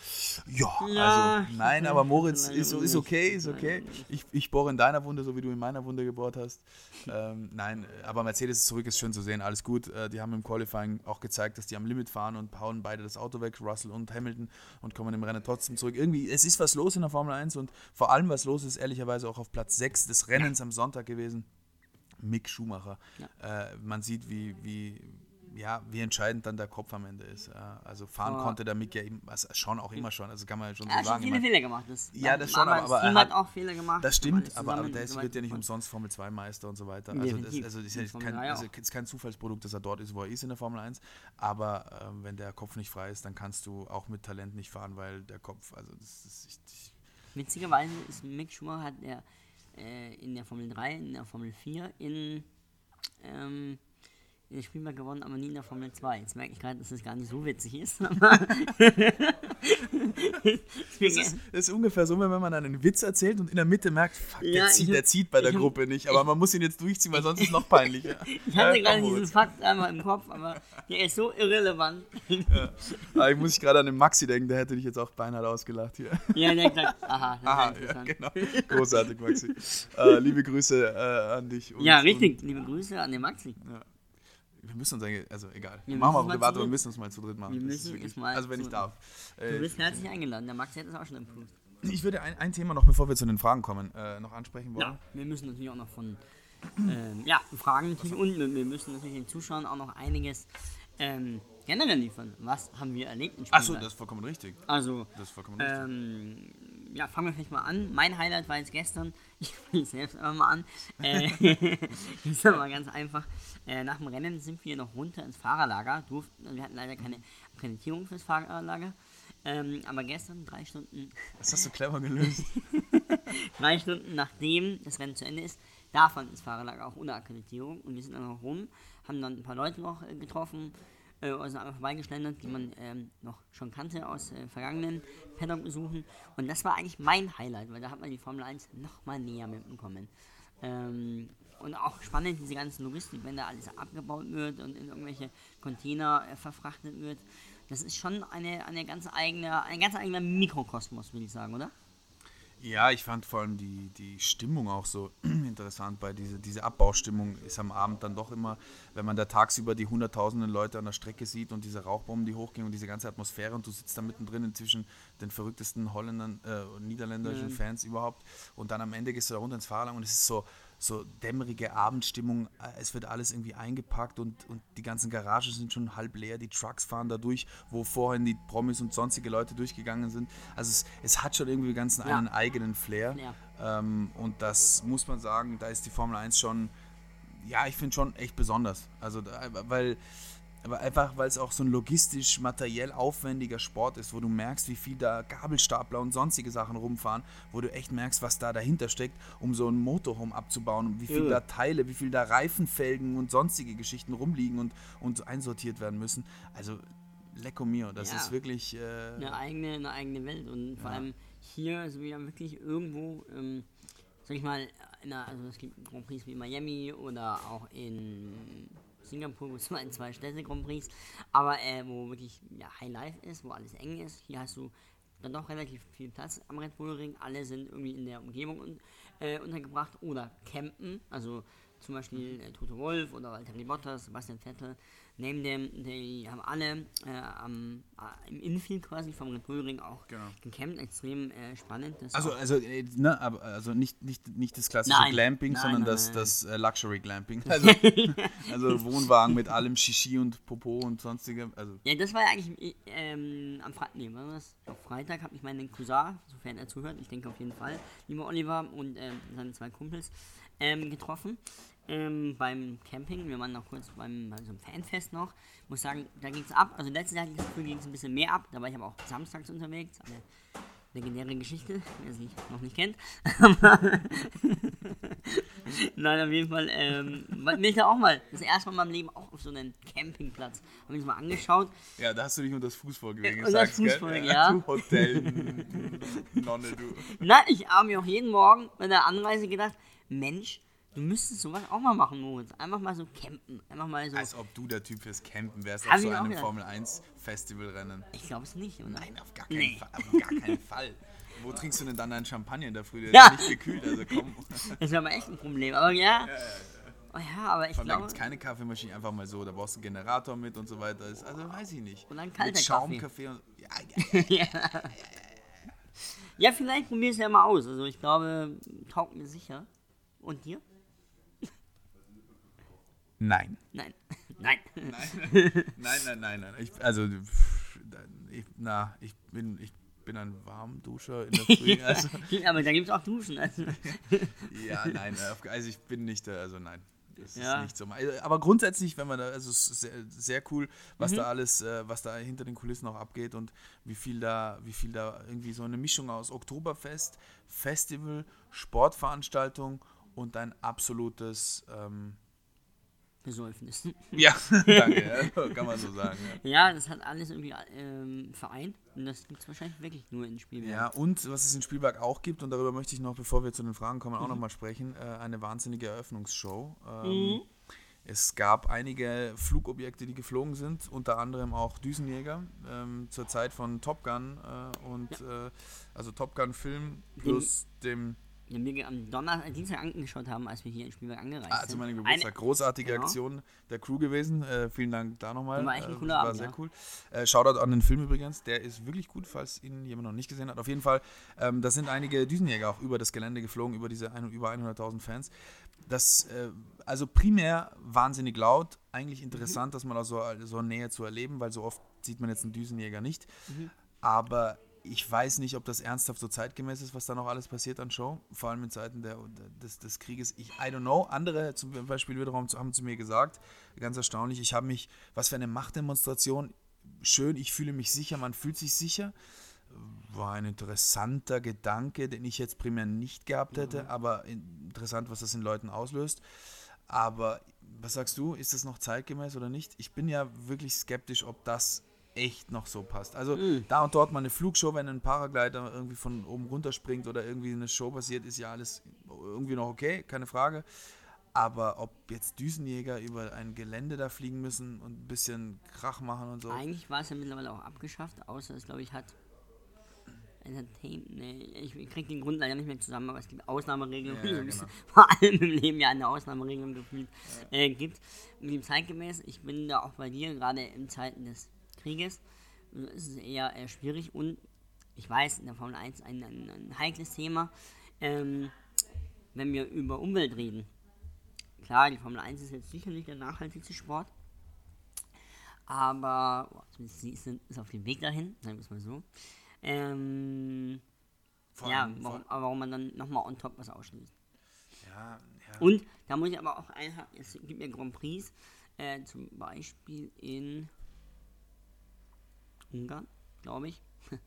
Ja, also, nein, aber Moritz leider ist, ist okay, ist okay. Ich, ich bohre in deiner Wunde, so wie du in meiner Wunde gebohrt hast. Ähm, nein, aber Mercedes ist zurück, ist schön zu sehen, alles gut. Äh, die haben im Qualifying auch gezeigt, dass die am Limit fahren und hauen beide das Auto weg, Russell und Hamilton, und kommen im Rennen trotzdem zurück. Irgendwie, es ist was los in der Formel 1 und vor allem was los ist, ehrlicherweise auch auf Platz 6 des Rennens am Sonntag gewesen. Mick Schumacher. Äh, man sieht, wie, wie, ja, wie entscheidend dann der Kopf am Ende ist. Also fahren Ja. konnte der Mick ja eben, also schon auch immer schon, also kann man ja schon er hat so sagen. Ich viele mein, Fehler gemacht. Das, Ja, das schon, aber, aber das er Team hat- hat auch Fehler gemacht. das stimmt, aber, aber der ist, wird ja nicht umsonst Formel 2 Meister und so weiter. Also, das, also ist ja kein, 3 also ist kein Zufallsprodukt, dass er dort ist, wo er ist in der Formel 1. Aber ähm, wenn der Kopf nicht frei ist, dann kannst du auch mit Talent nicht fahren, weil der Kopf, also das ist, ich, ich, Witzigerweise ist Mick Schumacher hat er äh, in der Formel 3, in der Formel 4, in, ähm, in der Spielberg gewonnen, aber nie in der Formel 2. Jetzt merke ich gerade, dass das gar nicht so witzig ist. Das ist, das ist ungefähr so, wenn man einen Witz erzählt und in der Mitte merkt, fuck, der, Ja, zieht, ich hab- der zieht bei der ich Gruppe nicht, aber man muss ihn jetzt durchziehen, weil sonst ist es noch peinlicher. ich hatte Ja, gerade diesen. Fakt einmal im Kopf, aber der ist so irrelevant. Aber ich muss gerade an den Maxi denken, der hätte dich jetzt auch beinahe ausgelacht hier. ja, der hat gesagt, aha, das Aha, ist ja, genau. Großartig, Maxi. Äh, liebe Grüße äh, an dich. und- Ja, richtig. Liebe Grüße an den Maxi. Und wir müssen uns eigentlich, also egal. Wir machen wir privat, aber wir müssen uns mal zu dritt machen. Wir müssen wirklich- mal Also wenn ich darf. Du Äh, bist herzlich eingeladen. Der Maxi hat es auch schon improved. ich würde ein, ein Thema noch, bevor wir zu den Fragen kommen, äh, noch ansprechen wollen. Ja, wir müssen natürlich auch noch von ähm, ja, Fragen natürlich und wir müssen natürlich den Zuschauern auch noch einiges ähm, generell liefern. Was haben wir erlebt in Achso, Spielberg? das ist vollkommen richtig. Also, Das ist vollkommen richtig. ähm, ja, fangen wir vielleicht mal an. Mein Highlight war jetzt gestern. Ich fange selbst einfach mal an. Äh, das ist aber ganz einfach. Äh, nach dem Rennen sind wir noch runter ins Fahrerlager. Durften, wir hatten leider keine Akkreditierung fürs Fahrerlager. Ähm, aber gestern, drei Stunden Das hast du clever gelöst. drei Stunden nachdem das Rennen zu Ende ist, darf man ins Fahrerlager auch ohne Akkreditierung. Und wir sind dann noch rum, haben dann ein paar Leute noch äh, getroffen, äh, also einmal vorbeigeschlendert, die man ähm, noch schon kannte aus äh, vergangenen Paddock-Besuchen. Und das war eigentlich mein Highlight, weil da hat man die Formel 1 noch mal näher mitbekommen. Ähm, und auch spannend, diese ganze Logistik, wenn da alles abgebaut wird und in irgendwelche Container äh, verfrachtet wird. Das ist schon eine, eine ganz eigene, ein ganz eigener Mikrokosmos, würde ich sagen, oder? Ja, ich fand vor allem die, die Stimmung auch so interessant, weil diese, diese Abbaustimmung ist am Abend dann doch immer, wenn man da tagsüber die hunderttausenden Leute an der Strecke sieht und diese Rauchbomben, die hochgehen und diese ganze Atmosphäre und du sitzt da mittendrin zwischen den verrücktesten Holländern, äh, niederländischen mhm. Fans überhaupt und dann am Ende gehst du da runter ins Fahrerlager und es ist so, so dämmerige Abendstimmung. Es wird alles irgendwie eingepackt und, und die ganzen Garagen sind schon halb leer. Die Trucks fahren da durch, wo vorhin die Promis und sonstige Leute durchgegangen sind. Also es, es hat schon irgendwie ganz ja. einen eigenen Flair. Ja. Ähm, und das muss man sagen, da ist die Formel 1 schon, ja, ich finde schon echt besonders. Also, weil aber einfach, weil es auch so ein logistisch, materiell aufwendiger Sport ist, wo du merkst, wie viel da Gabelstapler und sonstige Sachen rumfahren, wo du echt merkst, was da dahinter steckt, um so ein Motorhome abzubauen, wie viel ja. da Teile, wie viel da Reifenfelgen und sonstige Geschichten rumliegen und, und einsortiert werden müssen. Also, lecco mio, das ja. ist wirklich... Äh, eine, eigene, eine eigene Welt und vor ja. allem hier ist wieder wirklich irgendwo... Ähm, sag ich mal, der, also es gibt Grand Prix wie Miami oder auch in Singapur, wo es mal in zwei Städte Grand Prix, aber äh, wo wirklich ja, High Life ist, wo alles eng ist. Hier hast du dann doch relativ viel Platz am Red Bull Ring. Alle sind irgendwie in der Umgebung un äh, untergebracht oder campen. Also zum Beispiel äh, Toto Wolf oder Valtteri Bottas, Sebastian Vettel neben dem, die haben alle äh, am, äh, im Infield quasi vom Red Bull Ring auch genau. gecampt, extrem äh, spannend. also, also, äh, ne, aber, also nicht, nicht, nicht das klassische nein. Glamping, nein, sondern nein, das, das äh, Luxury Glamping. Also, also Wohnwagen mit allem Shishi und Popo und sonstige. Also. Ja, das war ja eigentlich ähm, am Freitag, nee, war das? Auf Freitag habe ich meinen Cousin, sofern er zuhört, ich denke auf jeden Fall, lieber Oliver und ähm, seine zwei Kumpels, ähm, getroffen ähm, beim Camping. Wir waren noch kurz beim, bei so einem Fanfest noch. Muss sagen, da ging es ab. Also letztes Jahr ging es ein bisschen mehr ab. Da war ich aber auch samstags unterwegs. Eine legendäre Geschichte, wer sie noch nicht kennt. Nein, auf jeden Fall. Ähm, bin ich da auch mal das erste Mal in meinem Leben auch auf so einem Campingplatz. Habe ich das mal angeschaut. Ja, da hast du dich unter das Fußvolk gesagt. Das Fußvolk, ja. Du Hotel, Nonne, du. Nein, ich habe mir auch jeden Morgen bei der Anreise gedacht, Mensch, Du müsstest sowas auch mal machen, Moritz. Einfach mal so campen. Einfach mal so. Als ob du der Typ fürs Campen wärst auf so einem Formel 1 Festivalrennen. Ich glaube es nicht, oder? Nein, auf gar keinen, nee. Fall, auf gar keinen Fall. Wo trinkst du denn dann deinen Champagner in der Früh? Der ja. ist nicht gekühlt, also komm. Das wäre aber echt ein Problem. Aber ja. ja, ja. Oh ja, aber ich glaube. Da gibt es keine Kaffeemaschine, einfach mal so. Da brauchst du einen Generator mit und so weiter. Also weiß ich nicht. Und dann kalter mit Schaumkaffee und. Ja, ja, ja, ja, ja, vielleicht probier es ja mal aus. Also ich glaube, taugt mir sicher. Und dir? Nein. Nein. Nein. Nein, nein, nein, nein. nein. Ich, also, ich, na, ich bin, ich bin ein Warmduscher in der Früh. Also. aber da gibt es auch Duschen. Also. ja, nein, also ich bin nicht, also nein. Das ja. ist nicht so. Aber grundsätzlich, wenn man da, also es ist sehr, sehr cool, was mhm. da alles, äh, was da hinter den Kulissen auch abgeht und wie viel da, wie viel da irgendwie so eine Mischung aus Oktoberfest, Festival, Sportveranstaltung und ein absolutes ähm, Besäufnis. Ja, danke, ja, kann man so sagen. Ja, ja das hat alles irgendwie ähm, vereint und das gibt es wahrscheinlich wirklich nur in Spielberg. Ja, und was es in Spielberg auch gibt, und darüber möchte ich noch, bevor wir zu den Fragen kommen, auch mhm. nochmal sprechen, äh, eine wahnsinnige Eröffnungsshow. Ähm, mhm. Es gab einige Flugobjekte, die geflogen sind, unter anderem auch Düsenjäger ähm, zur Zeit von Top Gun äh, und ja. äh, also Top Gun Film plus dem den wir am Donnerstag, äh, Dienstag angeschaut haben, als wir hier in Spielberg angereist ah, sind. Also meine Geburtstag. Großartige genau. Aktion der Crew gewesen. Äh, vielen Dank da nochmal. War echt ein äh, cooler War Abend, sehr ja. cool. Äh, Shoutout an den Film übrigens. Der ist wirklich gut, falls ihn jemand noch nicht gesehen hat. Auf jeden Fall, ähm, da sind einige Düsenjäger auch über das Gelände geflogen, über diese ein, über 100.000 Fans. Das, äh, also primär wahnsinnig laut. Eigentlich interessant, mhm. das mal so, so näher zu erleben, weil so oft sieht man jetzt einen Düsenjäger nicht. Mhm. Aber ich weiß nicht, ob das ernsthaft so zeitgemäß ist, was da noch alles passiert an Show, vor allem in Zeiten der, des, des Krieges. Ich, I don't know. Andere zum Beispiel wiederum haben zu mir gesagt, ganz erstaunlich, ich habe mich, was für eine Machtdemonstration, schön, ich fühle mich sicher, man fühlt sich sicher. War ein interessanter Gedanke, den ich jetzt primär nicht gehabt hätte, mhm. aber interessant, was das in Leuten auslöst. Aber was sagst du, ist das noch zeitgemäß oder nicht? Ich bin ja wirklich skeptisch, ob das echt noch so passt. Also mhm. da und dort mal eine Flugshow, wenn ein Paraglider irgendwie von oben runter springt oder irgendwie eine Show passiert, ist ja alles irgendwie noch okay, keine Frage. Aber ob jetzt Düsenjäger über ein Gelände da fliegen müssen und ein bisschen Krach machen und so. Eigentlich war es ja mittlerweile auch abgeschafft, außer es, glaube ich, hat Entertainment, nee, ich, krieg den Grund leider nicht mehr zusammen, aber es gibt Ausnahmeregelungen, Ja, wie genau. vor allem im Leben ja eine Ausnahmeregelung gefühlt äh, gibt. Mit dem zeitgemäß, ich bin da auch bei dir, gerade in Zeiten des Krieges, äh, ist es eher äh, schwierig und ich weiß, in der Formel 1 ein, ein, ein heikles Thema, ähm, wenn wir über Umwelt reden. Klar, die Formel 1 ist jetzt sicher nicht der nachhaltigste Sport, aber boah, sie ist, ist auf dem Weg dahin, sagen wir es mal so. Ähm, Vor ja, warum, aber warum man dann nochmal on top was ausschließt. Ja, ja. Und da muss ich aber auch einhaken, es gibt ja Grand Prix, äh, zum Beispiel in Ungarn, glaube ich.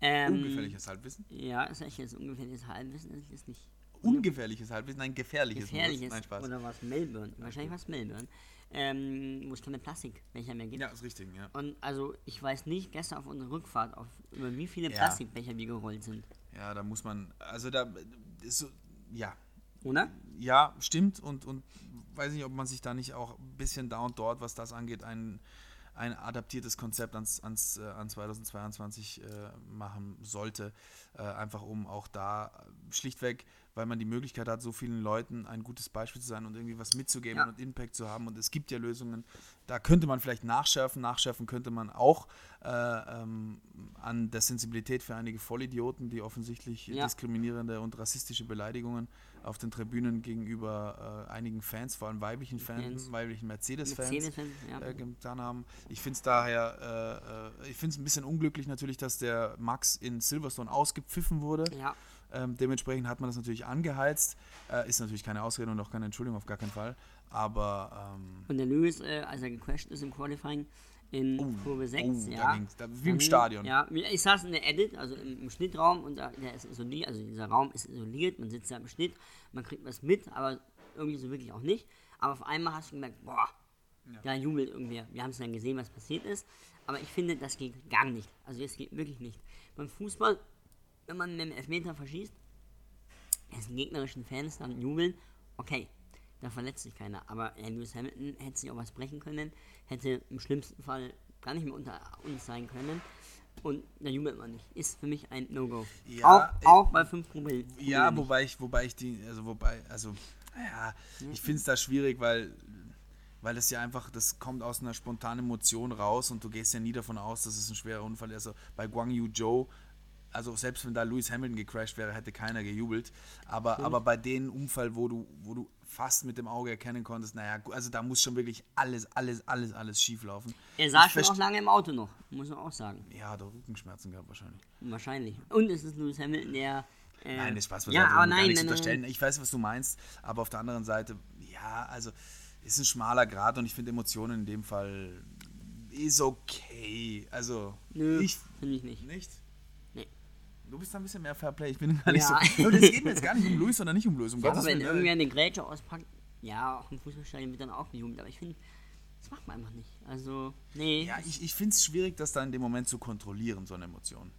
ähm, Ungefährliches Halbwissen? Ja, ist echt jetzt ungefährliches Halbwissen, das ist nicht Ungefährliches Halbwissen? Nein, gefährliches. gefährliches. Nein, Spaß. Oder was Melbourne? Wahrscheinlich was Melbourne. Ähm, wo es keine Plastikbecher mehr gibt. Ja, ist richtig, ja. Und also ich weiß nicht, gestern auf unserer Rückfahrt, auf, über wie viele Ja. Plastikbecher wir gerollt sind. Ja, da muss man, also da ist so, ja, Oder? ja, stimmt und, und weiß nicht, ob man sich da nicht auch ein bisschen da und dort, was das angeht, ein, ein adaptiertes Konzept ans, ans, äh, an 2022 äh, machen sollte. Äh, einfach um auch da äh, schlichtweg, weil man die Möglichkeit hat, so vielen Leuten ein gutes Beispiel zu sein und irgendwie was mitzugeben Ja. und Impact zu haben. Und es gibt ja Lösungen, da könnte man vielleicht nachschärfen. Nachschärfen könnte man auch äh, ähm, an der Sensibilität für einige Vollidioten, die offensichtlich Ja. diskriminierende und rassistische Beleidigungen auf den Tribünen gegenüber äh, einigen Fans, vor allem weiblichen Fans, Fans. weiblichen Mercedes-Fans, Mercedes-Fans, ja. äh, getan haben. Ich finde es daher, äh, äh, ich finde es ein bisschen unglücklich natürlich, dass der Max in Silverstone ausgepfiffen wurde. Ja, Ähm, dementsprechend hat man das natürlich angeheizt. Äh, ist natürlich keine Ausrede und auch keine Entschuldigung auf gar keinen Fall. Aber ähm, und der Lewis, äh, als er gecrashed ist im Qualifying in Kurve 6, oh, da ja. ging's, da, wie im Stadion. Ja, ich saß in der Edit, also im, im Schnittraum und da, der ist isoliert, also dieser Raum ist isoliert, man sitzt da im Schnitt, man kriegt was mit, aber irgendwie so wirklich auch nicht. Aber auf einmal hast du gemerkt, boah, da jubelt irgendwer. Wir haben es dann gesehen, was passiert ist. Aber ich finde, das geht gar nicht. Also das geht wirklich nicht. Beim Fußball, wenn man mit dem Elfmeter verschießt, es den gegnerischen Fans dann jubeln, okay, da verletzt sich keiner. Aber äh, Lewis Hamilton hätte sich auch was brechen können, hätte im schlimmsten Fall gar nicht mehr unter uns sein können. Und da jubelt man nicht. Ist für mich ein No-Go. Ja, auch, äh, auch bei 5 Promille. Ja, wobei ich, wobei ich die, also wobei, also, ja, ich finde es da schwierig, weil, weil das ja einfach, das kommt aus einer spontanen Emotion raus und du gehst ja nie davon aus, dass es ein schwerer Unfall ist. Also bei Guang Yu Zhou, also selbst wenn da Lewis Hamilton gecrashed wäre, hätte keiner gejubelt. Aber, aber bei dem Unfall, wo du, wo du fast mit dem Auge erkennen konntest, naja, also da muss schon wirklich alles, alles, alles, alles schief laufen. Er saß Ich schon auch lange im Auto noch, muss man auch sagen. Ja, hat auch Rückenschmerzen gehabt wahrscheinlich. Wahrscheinlich. Und es ist Lewis Hamilton, der. Äh, Nein, das Spaß Ja, beiseite, aber nein, nein, nein. Ich weiß, was du meinst, aber auf der anderen Seite, ja, also ist ein schmaler Grad und ich finde Emotionen in dem Fall ist okay. Also Nö, ich finde ich nicht. nicht. Du bist da ein bisschen mehr Fairplay. Ich bin gar nicht Ja. so. Aber das geht mir jetzt gar nicht um Luis oder nicht um Luis. Um Ja, Gottes aber wenn irgendwer eine Grätsche auspackt, ja, auch im Fußballstadion wird dann auch gejubelt, aber ich finde, das macht man einfach nicht. Also, nee. Ja, ich, ich finde es schwierig, das da in dem Moment zu kontrollieren, so eine Emotion.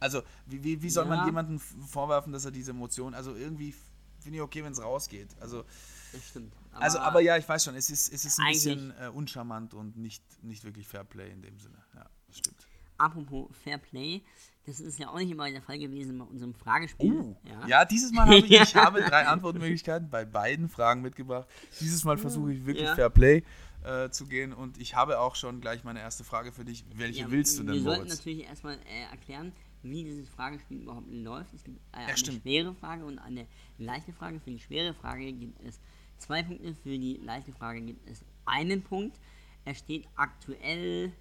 Also, wie, wie, wie soll Ja. man jemandem vorwerfen, dass er diese Emotion, also irgendwie finde ich okay, wenn es rausgeht. Also, das stimmt. also, aber ja, ich weiß schon, es ist, es ist ein bisschen äh, uncharmant und nicht, nicht wirklich Fairplay in dem Sinne. Ja, das stimmt. Apropos Fair Play, das ist ja auch nicht immer der Fall gewesen bei unserem Fragespiel. Uh, ja. dieses Mal habe ich, ich habe drei Antwortmöglichkeiten bei beiden Fragen mitgebracht. Dieses Mal versuche ich wirklich Ja. Fairplay äh, zu gehen und ich habe auch schon gleich meine erste Frage für dich. Welche Ja, willst du Wir denn, sollten Moritz? natürlich erstmal äh, erklären, wie dieses Fragespiel überhaupt läuft. Es gibt äh, eine stimmt. schwere Frage und eine leichte Frage. Für die schwere Frage gibt es zwei Punkte, für die leichte Frage gibt es einen Punkt. Er steht aktuell.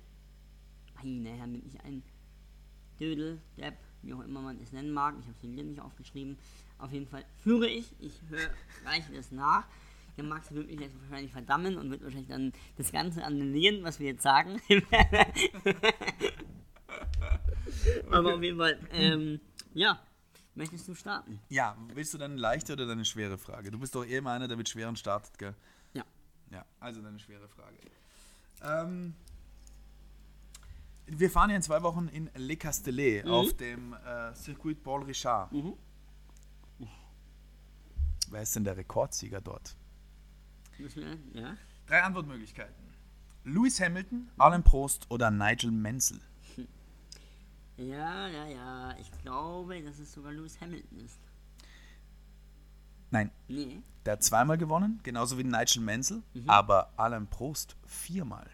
Naja, bin ich ein Dödel, Depp, wie auch immer man es nennen mag. Ich habe es hier nicht aufgeschrieben. Auf jeden Fall führe ich. Ich höre, reiche das nach. Der Max wird mich jetzt wahrscheinlich verdammen und wird wahrscheinlich dann das Ganze annullieren, was wir jetzt sagen. Aber auf jeden Fall, ähm, ja, möchtest du starten? Ja, willst du dann eine leichte oder eine schwere Frage? Du bist doch eh immer einer, der mit schweren startet, gell? Ja. Ja, also eine schwere Frage. Ähm, wir fahren ja in zwei Wochen in Le Castellet auf dem äh, Circuit Paul Richard. Mhm. Wer ist denn der Rekordsieger dort? Ja. Drei Antwortmöglichkeiten. Lewis Hamilton, Alan Prost oder Nigel Mansell? Ja, ja, ja. Ich glaube, dass es sogar Lewis Hamilton ist. Nein, Nee. der hat zweimal gewonnen, genauso wie Nigel Mansell, Mhm. aber Alain Prost viermal.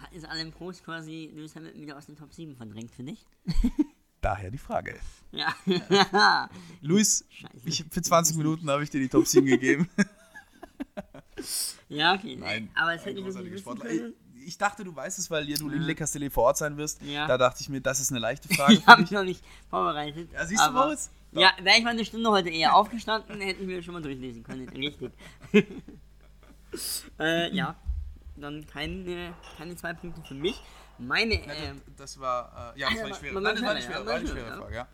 Hat jetzt Alain Prost quasi Lewis Hamilton wieder aus den Top 7 verdrängt, finde ich? Daher die Frage. Ja. Luis, Scheiße. ich, für 20 Minuten habe ich dir die Top 7 gegeben. ja, okay. Nein, aber es hätte ich großartiger Sportler. Ich, ich dachte, du weißt es, weil du in Ja. Le Castellet vor Ort sein wirst. Ja. Da dachte ich mir, das ist eine leichte Frage. Ich habe mich noch nicht vorbereitet. Ja, siehst du, Moritz? Doch. Ja, wäre ich mal eine Stunde heute eher aufgestanden, hätte ich mir schon mal durchlesen können. Richtig. äh, ja, dann keine, keine zwei Punkte für mich. Meine, Ja, ähm, das, war, äh, ja, das war ja, schwere, war- nein, das war die schwer, schwere, war schwer, schwere ja. Frage, ja.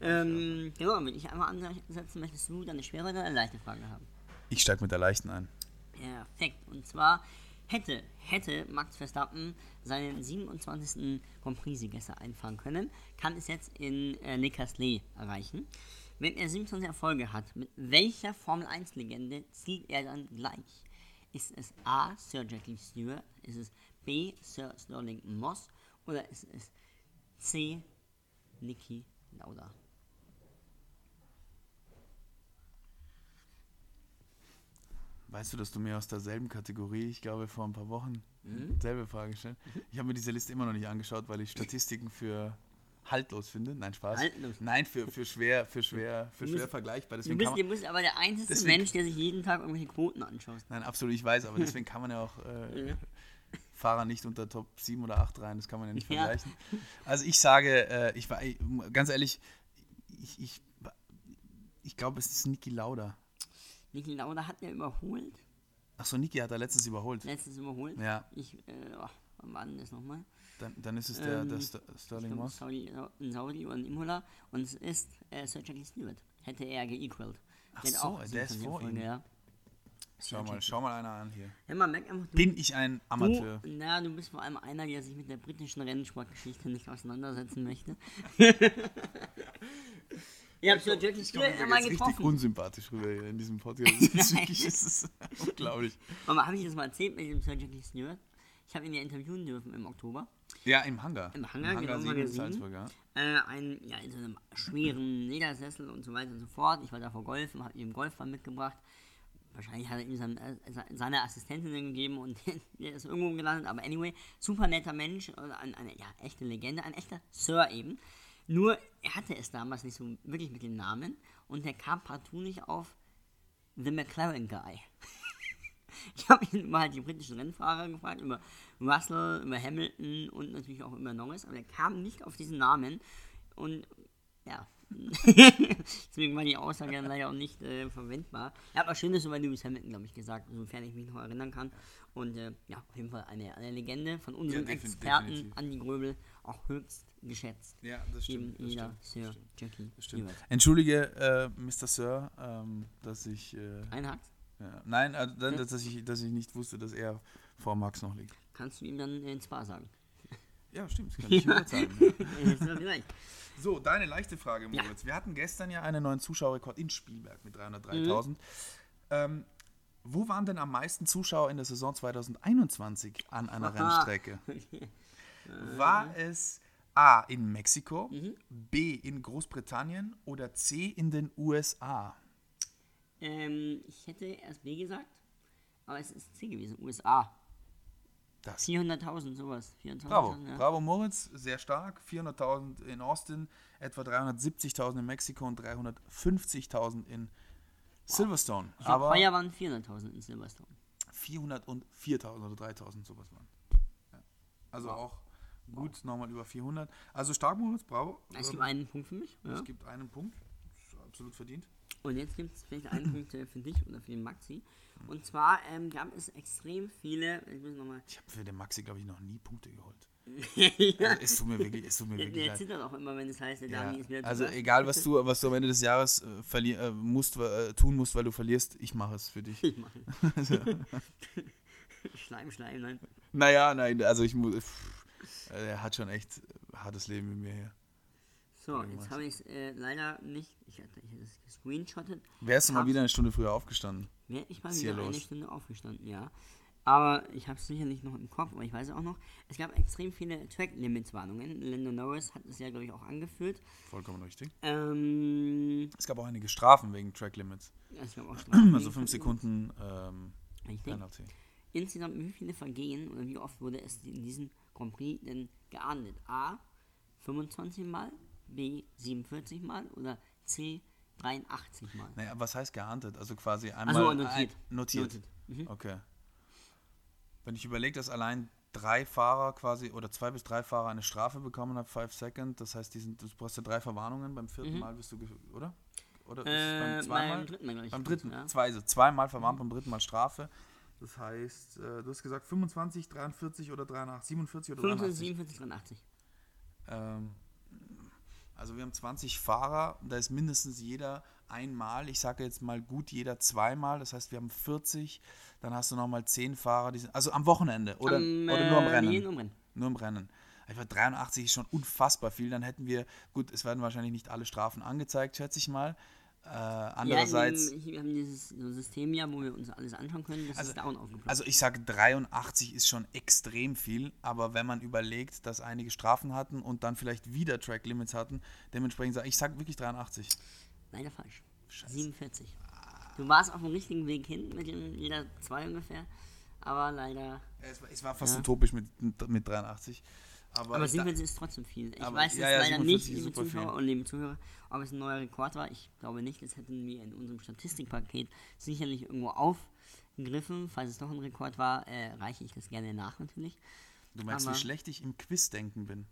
ähm, genau, wenn ich einmal ansetzen möchtest du dann eine schwere oder eine leichte Frage haben? Ich steige mit der leichten ein. Perfekt. Und zwar hätte, hätte Max Verstappen seinen 27. Grand Prix-Siegesser einfahren können, kann es jetzt in äh, Le Castellet erreichen. Wenn er 27 Erfolge hat, mit welcher Formel 1-Legende zieht er dann gleich? Ist es A. Sir Jackie Stewart? Ist es B. Sir Sterling Moss? Oder ist es C. Niki Lauda? Weißt du, dass du mir aus derselben Kategorie, ich glaube vor ein paar Wochen, Mhm. selbe Frage gestellt? Ich habe mir diese Liste immer noch nicht angeschaut, weil ich Statistiken für haltlos finde. Nein, Spaß. Haltlos. Nein, für, für schwer, für schwer, für Du schwer musst- vergleichbar. Du Deswegen bist, kann du man, bist aber der einzige Deswegen- Mensch, der sich jeden Tag irgendwelche Quoten anschaut. nein, absolut, ich weiß, aber deswegen kann man ja auch äh, Ja. Fahrer nicht unter Top 7 oder 8 rein, das kann man ja nicht Ja. vergleichen. Also ich sage, äh, ich war, ganz ehrlich, ich, ich, ich glaube, es ist Niki Lauda. Niki Lauda hat er überholt. Achso, Niki hat er letztens überholt. Letztes überholt. Ja, Ich, äh, oh, war denn das nochmal? dann, dann ist es der, Ähm, der Ich Sterling Moss. Saudi, Saudi in Imola. Und es ist äh, Sir Jackie Stewart. Hätte er geequalt. Ach hat so, auch der ist 27 vor ihm. Ja. Schau mal, schau mal einer an hier. Ja, man merkt einfach, du, Bin ich ein Amateur? du, na, du bist vor allem einer, der sich mit der britischen Rennsportgeschichte nicht auseinandersetzen möchte. Ihr habt Sir Jackie Ich Stewart einmal jetzt richtig getroffen. unsympathisch rüber hier in diesem Podcast. Das ist wirklich das ist unglaublich. Mama, habe ich das mal erzählt mit dem Sir Jackie Stewart? Ich habe ihn ja interviewen dürfen im Oktober. Ja, im Hangar. Im Hangar, genau, im 7 Hangar in 7. Salzburg, ja. äh, ein, ja, in so einem schweren Ledersessel und so weiter und so fort. Ich war da vor Golfen, habe ihm Golfball mitgebracht. Wahrscheinlich hat er ihm sein, äh, se- seine Assistentin gegeben und der ist irgendwo gelandet. Aber anyway, super netter Mensch, äh, ein, eine ja, echte Legende, ein echter Sir eben. Nur, er hatte es damals nicht so wirklich mit dem Namen und der kam partout nicht auf The McLaren Guy. Ich habe ihn über halt die britischen Rennfahrer gefragt, über Russell, über Hamilton und natürlich auch über Norris, aber er kam nicht auf diesen Namen und ja. Deswegen war die Aussage dann leider auch nicht äh, verwendbar. Er hat was Schönes über Lewis Hamilton, glaube ich, gesagt, sofern ich mich noch erinnern kann. Und äh, ja, auf jeden Fall eine, eine Legende von unserem defin- Experten definitiv. Andi Gröbel, auch höchst geschätzt. Ja, das Eben stimmt. Das jeder stimmt, Sir das stimmt. Jackie Das stimmt. Entschuldige, äh, Mr. Sir, ähm, dass ich. Äh, Einhakt? Ja, nein, äh, dann, dass, ich, dass ich nicht wusste, dass er vor Max noch liegt. Kannst du ihm dann äh, ins Spa sagen? Ja, stimmt, das kann ich ihm sagen. Ja. So, deine leichte Frage, Ja. Moritz. Wir hatten gestern ja einen neuen Zuschauerrekord in Spielberg mit 303.000. Ähm, wo waren denn am meisten Zuschauer in der Saison 2021 an einer Aha. Rennstrecke? War es A in Mexiko, B in Großbritannien oder C in den USA? Ähm, ich hätte erst B gesagt, aber es ist C gewesen, USA. Das 400.000, sowas. 24.000, Bravo, ja. bravo Moritz, sehr stark. 400.000 in Austin, etwa 370.000 in Mexiko und 350.000 in Silverstone. Ich Aber Heuer waren 400.000 in Silverstone. 404.000 oder 3.000, sowas waren. Ja. Also Wow. auch gut, nochmal über 400. Also stark, Moritz, bravo. Es gibt Ähm, einen Punkt für mich. Ja. Es gibt einen Punkt, absolut verdient. Und jetzt gibt es vielleicht einen Punkt für dich oder für den Maxi. Und zwar ähm, gab es extrem viele. Ich muss nochmal. Ich habe für den Maxi, glaube ich, noch nie Punkte geholt. ja. Also, es tut mir wirklich, es tut mir Der, wirklich der zittert auch immer, wenn es heißt, der Ja, Dani ist wieder also zu Gast. egal, was du, was du am Ende des Jahres äh, äh, musst, äh, tun musst, weil du verlierst, ich mache es für dich. Ich mache. Schleim, Schleim, nein. Naja, nein, also ich muss. Er hat schon echt hartes Leben mit mir hier. So, Irgendwas. jetzt habe ich es äh, leider nicht. Ich hatte es gescreenshottet. Wärst du mal wieder eine Stunde früher aufgestanden? Wäre ich mal wieder eine? Stunde aufgestanden, ja. Aber ich habe es sicherlich noch im Kopf, aber ich weiß auch noch, es gab extrem viele Track-Limits-Warnungen. Lando Norris hat es ja, glaube ich, auch angeführt. Vollkommen richtig. Ähm, Es gab auch einige Strafen wegen Track Limits. es gab auch Strafen Also wegen 5 Track-Limits. Sekunden ähm. Penalty. Insgesamt, wie viele Vergehen oder wie oft wurde es in diesem Grand Prix denn geahndet? A. 25 Mal, B. 47 Mal oder C. 83 Mal? Naja, was heißt geahndet? Also quasi einmal. Also notiert. Ein, notiert. Noted. Mhm. Okay. Wenn ich überlege, dass allein drei Fahrer quasi oder zwei bis drei Fahrer eine Strafe bekommen haben, 5 Second, das heißt, die sind, du brauchst ja drei Verwarnungen, beim vierten Mal bist du, oder? Oder Mhm. Äh, beim beim dritten Mal, ich. Beim dritten, Ja. zwei, also zweimal verwarnt, beim dritten Mal Strafe. Das heißt, äh, du hast gesagt 25, 43 oder 83, 47 oder 45, 83. 47, 83. Ähm, also wir haben 20 Fahrer, da ist mindestens jeder einmal, ich sage jetzt mal gut jeder zweimal, das heißt wir haben 40, dann hast du nochmal 10 Fahrer, die sind, also am Wochenende oder, Am, oder nur am äh, Rennen? nee, nur am Rennen. Nur im Rennen. Einfach 83 ist schon unfassbar viel, dann hätten wir, gut, es werden wahrscheinlich nicht alle Strafen angezeigt, schätze ich mal. Äh, andererseits, Ja, wir haben dieses System ja, wo wir uns alles anschauen können, das ist down aufgeploppt. Also ich sage 83 ist schon extrem viel, aber wenn man überlegt, dass einige Strafen hatten und dann vielleicht wieder Track Limits hatten, dementsprechend sage ich sage wirklich 83. Leider falsch. Scheiße. 47. Du warst auf dem richtigen Weg hin mit jeder zwei ungefähr, aber leider. Es war, es war fast Ja. utopisch mit, mit 83. Aber, Aber ich da- 47 ist trotzdem viel. Ich weiß es ja, ja, leider nicht, 47 ist liebe Zuschauer viel. und liebe Zuhörer, ob es ein neuer Rekord war. Ich glaube nicht. Das hätten wir in unserem Statistikpaket sicherlich irgendwo aufgegriffen. Falls es doch ein Rekord war, äh, reiche ich das gerne nach natürlich. du wie aber- schlecht ich im Quiz-Denken bin.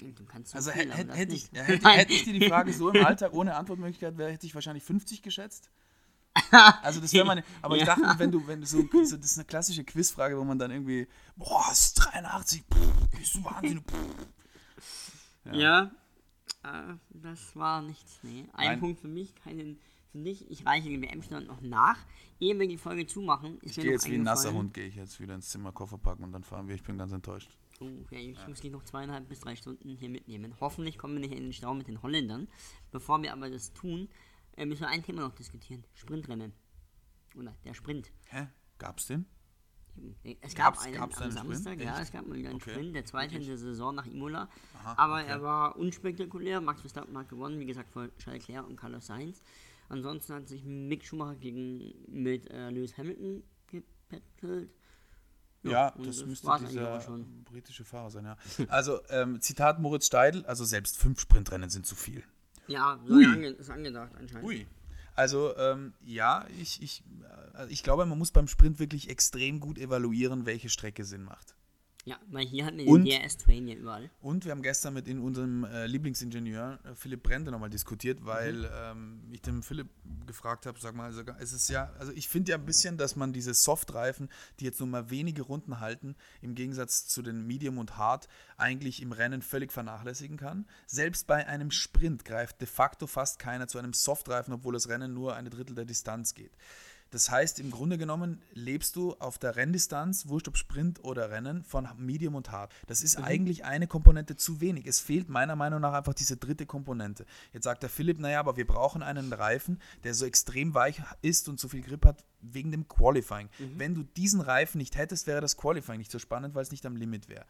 Und Du kannst so Also viel, hätte aber hätt, das hätt ich, hätte, hätte ich dir die Frage so im Alltag ohne Antwortmöglichkeit wäre, hätte ich wahrscheinlich 50 geschätzt. Also das wäre meine, aber ich Ja. dachte, wenn du, wenn du so, das ist eine klassische Quizfrage, wo man dann irgendwie, boah, es ist 83, pff, bist du wahnsinnig, pff. Ja, äh, das war nichts. Nee. Ein Nein. Punkt für mich, keinen für dich. Ich reiche den WM-Stand noch nach. Ehe wir die Folge zumachen, ist Ich mir gehe jetzt wie ein nasser Hund, gehe ich jetzt wieder ins Zimmer, Koffer packen und dann fahren wir. Ich bin ganz enttäuscht. Oh, ja, ich muss dich noch zweieinhalb bis drei Stunden hier mitnehmen. Hoffentlich kommen wir nicht in den Stau mit den Holländern. Bevor wir aber das tun, äh, müssen wir ein Thema noch diskutieren. Sprintrennen. Oder der Sprint. Hä? Gab's den? Es gab Gab's- einen gab's am einen Sprint? Samstag, ja, Echt? es gab mal wieder einen Okay. Sprint, der zweite in der Saison nach Imola. Aha, aber okay. er war unspektakulär. Max Verstappen hat gewonnen, wie gesagt, vor Charles Leclerc und Carlos Sainz. Ansonsten hat sich Mick Schumacher gegen mit äh, Lewis Hamilton gepettelt. Ja, und das müsste dieser britische Fahrer sein, ja. Also, ähm, Zitat Moritz Steidl, also selbst fünf Sprintrennen sind zu viel. Ja, so ange ist angedacht anscheinend. Ui. Also, ähm, ja, ich, ich, äh, ich glaube, man muss beim Sprint wirklich extrem gut evaluieren, welche Strecke Sinn macht. Ja, weil hier hatten wir Und- den DRS-Train ja überall. Und wir haben gestern mit in unserem äh, Lieblingsingenieur äh, Philipp Brende nochmal diskutiert, weil Mhm. ähm, ich dem Philipp gefragt habe, sag mal, also, es ist ja, also ich finde ja ein bisschen, dass man diese Softreifen, die jetzt nur mal wenige Runden halten, im Gegensatz zu den Medium und Hard, eigentlich im Rennen völlig vernachlässigen kann. Selbst bei einem Sprint greift de facto fast keiner zu einem Softreifen, obwohl das Rennen nur eine Drittel der Distanz geht. Das heißt, im Grunde genommen lebst du auf der Renndistanz, wurscht ob Sprint oder Rennen, von Medium und Hard. Das ist eigentlich eine Komponente zu wenig. Es fehlt meiner Meinung nach einfach diese dritte Komponente. Jetzt sagt der Philipp, naja, aber wir brauchen einen Reifen, der so extrem weich ist und so viel Grip hat wegen dem Qualifying. Wenn du diesen Reifen nicht hättest, wäre das Qualifying nicht so spannend, weil es nicht am Limit wäre.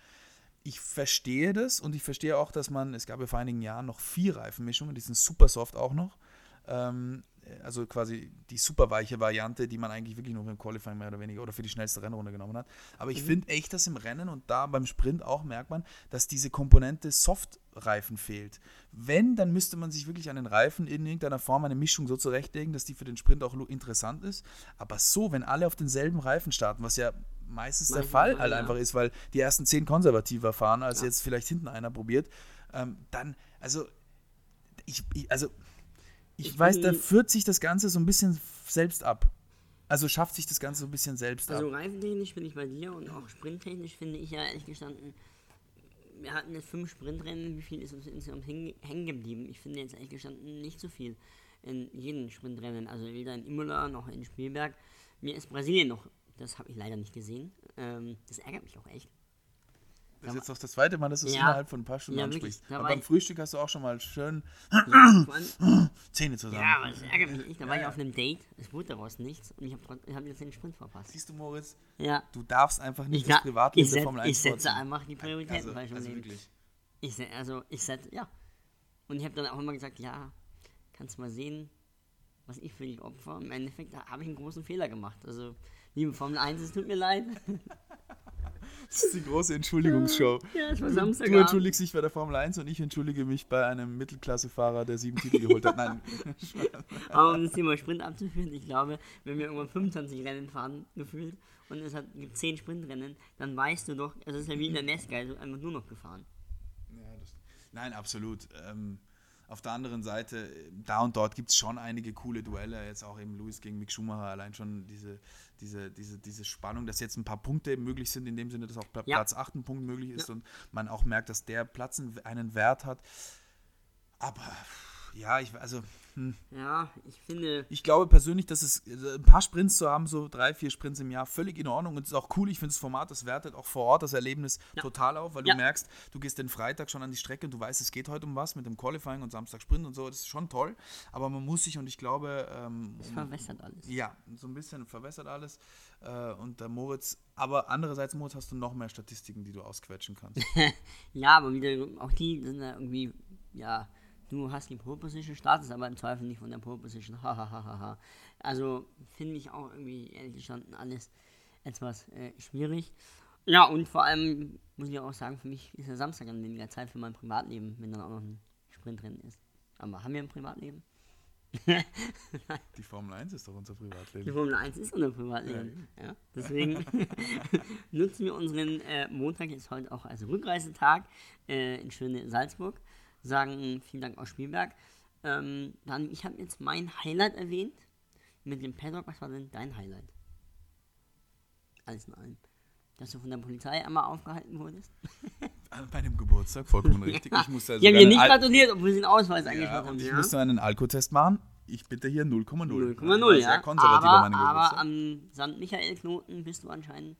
Ich verstehe das und ich verstehe auch, dass man, es gab ja vor einigen Jahren noch vier Reifenmischungen, die sind super soft auch noch. Ähm, also quasi die super weiche Variante, die man eigentlich wirklich nur beim Qualifying mehr oder weniger oder für die schnellste Rennrunde genommen hat. Aber ich finde echt, dass im Rennen und da beim Sprint auch merkt man, dass diese Komponente Softreifen fehlt. Wenn, dann müsste man sich wirklich an den Reifen in irgendeiner Form eine Mischung so zurechtlegen, dass die für den Sprint auch interessant ist. Aber so, wenn alle auf denselben Reifen starten, was ja meistens der Manchmal, Fall halt ja. einfach ist, weil die ersten zehn konservativer fahren, als Ja. jetzt vielleicht hinten einer probiert, ähm, dann, also ich, ich also ich, Ich weiß, da führt sich das Ganze so ein bisschen selbst ab. Also schafft sich das Ganze so ein bisschen selbst Also ab. reifentechnisch bin ich bei dir und auch sprinttechnisch finde ich ja ehrlich gestanden, wir hatten jetzt fünf Sprintrennen, wie viel ist uns insgesamt häng- hängen geblieben? Ich finde jetzt ehrlich gestanden nicht so viel in jedem Sprintrennen, also weder in Imola noch in Spielberg. Mir ist Brasilien noch, das habe ich leider nicht gesehen, ähm, das ärgert mich auch echt. Das ist jetzt doch das zweite Mal, dass du es Ja. innerhalb von ein paar Stunden Ja, ansprichst. Aber beim Frühstück hast du auch schon mal schön Ja, Zähne zusammen. ja, aber das ärgert mich nicht. Da war Ja, ich auf einem Date, es wurde daraus nichts und ich habe hab jetzt den Sprint verpasst. Siehst du, Moritz, Ja. du darfst einfach nicht Ich, das da, Privatleben der Formel 1 ich setze vorziehen. einfach die Prioritäten Also, falsch im also Leben. wirklich. Ich se- also ich setze, ja. Und ich habe dann auch immer gesagt, ja, kannst mal sehen, was ich für dich opfer. Im Endeffekt habe ich einen großen Fehler gemacht. Also, liebe Formel 1, es tut mir leid. Das ist die große Entschuldigungsshow. Ja, es war Du Samstagabend. entschuldigst dich bei der Formel 1 und ich entschuldige mich bei einem Mittelklassefahrer, der sieben Titel geholt hat. Nein, Aber um das Thema Sprint abzuführen, ich glaube, wenn wir irgendwann 25 Rennen fahren, gefühlt, und es hat, gibt 10 Sprintrennen, dann weißt du doch, es ist ja wie in der NASCAR, du einfach nur noch gefahren. Ja, das, nein, absolut. Ähm, auf der anderen Seite, äh, da und dort gibt es schon einige coole Duelle, jetzt auch eben Lewis gegen Mick Schumacher, allein schon diese, diese, diese, diese Spannung, dass jetzt ein paar Punkte möglich sind, in dem Sinne, dass auch Ja. Platz 8 ein Punkt möglich ist Ja. und man auch merkt, dass der Platz einen, einen Wert hat. Aber ja, ich, also hm, Ja, ich finde, ich glaube persönlich, dass es äh, ein paar Sprints zu haben, so drei, vier Sprints im Jahr, völlig in Ordnung und es ist auch cool. Ich finde das Format, das wertet auch vor Ort das Erlebnis Ja. total auf, weil Ja. du merkst, du gehst den Freitag schon an die Strecke und du weißt, es geht heute um was mit dem Qualifying und Samstag Sprint und so. Das ist schon toll, aber man muss sich und ich glaube, ähm, es verwässert alles. ja, so ein bisschen verwässert alles. Äh, und der Moritz, aber andererseits, Moritz, hast du noch mehr Statistiken, die du ausquetschen kannst. Ja, aber wieder, auch die sind ja irgendwie, ja, du hast die Pole Position, startest aber im Zweifel nicht von der Pole Position. Hahaha. also finde ich auch irgendwie, ehrlich gestanden, alles etwas äh, schwierig. Ja, und vor allem muss ich auch sagen, für mich ist der Samstag dann weniger Zeit für mein Privatleben, wenn dann auch noch ein Sprint drin ist. Aber haben wir ein Privatleben? Die Formel 1 ist doch unser Die Privatleben. Formel 1 ist unser Privatleben. Ja. deswegen nutzen wir unseren äh, Montag jetzt heute auch als Rückreisetag äh, in schöne Salzburg. Sagen vielen Dank aus Spielberg. Ähm, dann, ich habe jetzt mein Highlight erwähnt mit dem Paddock. Was war denn dein Highlight? Alles in allem. Dass du von der Polizei einmal aufgehalten wurdest. An meinem Geburtstag, vollkommen richtig. Ich haben sogar dir einen nicht Al- gratuliert, obwohl sie den Ausweis Ja, angeschaut haben. ich ja? musste einen Alkotest machen. Ich bitte hier 0,0. 0,0, Sehr ja. konservativ Aber, an meinem aber am St. Michael-Knoten bist du anscheinend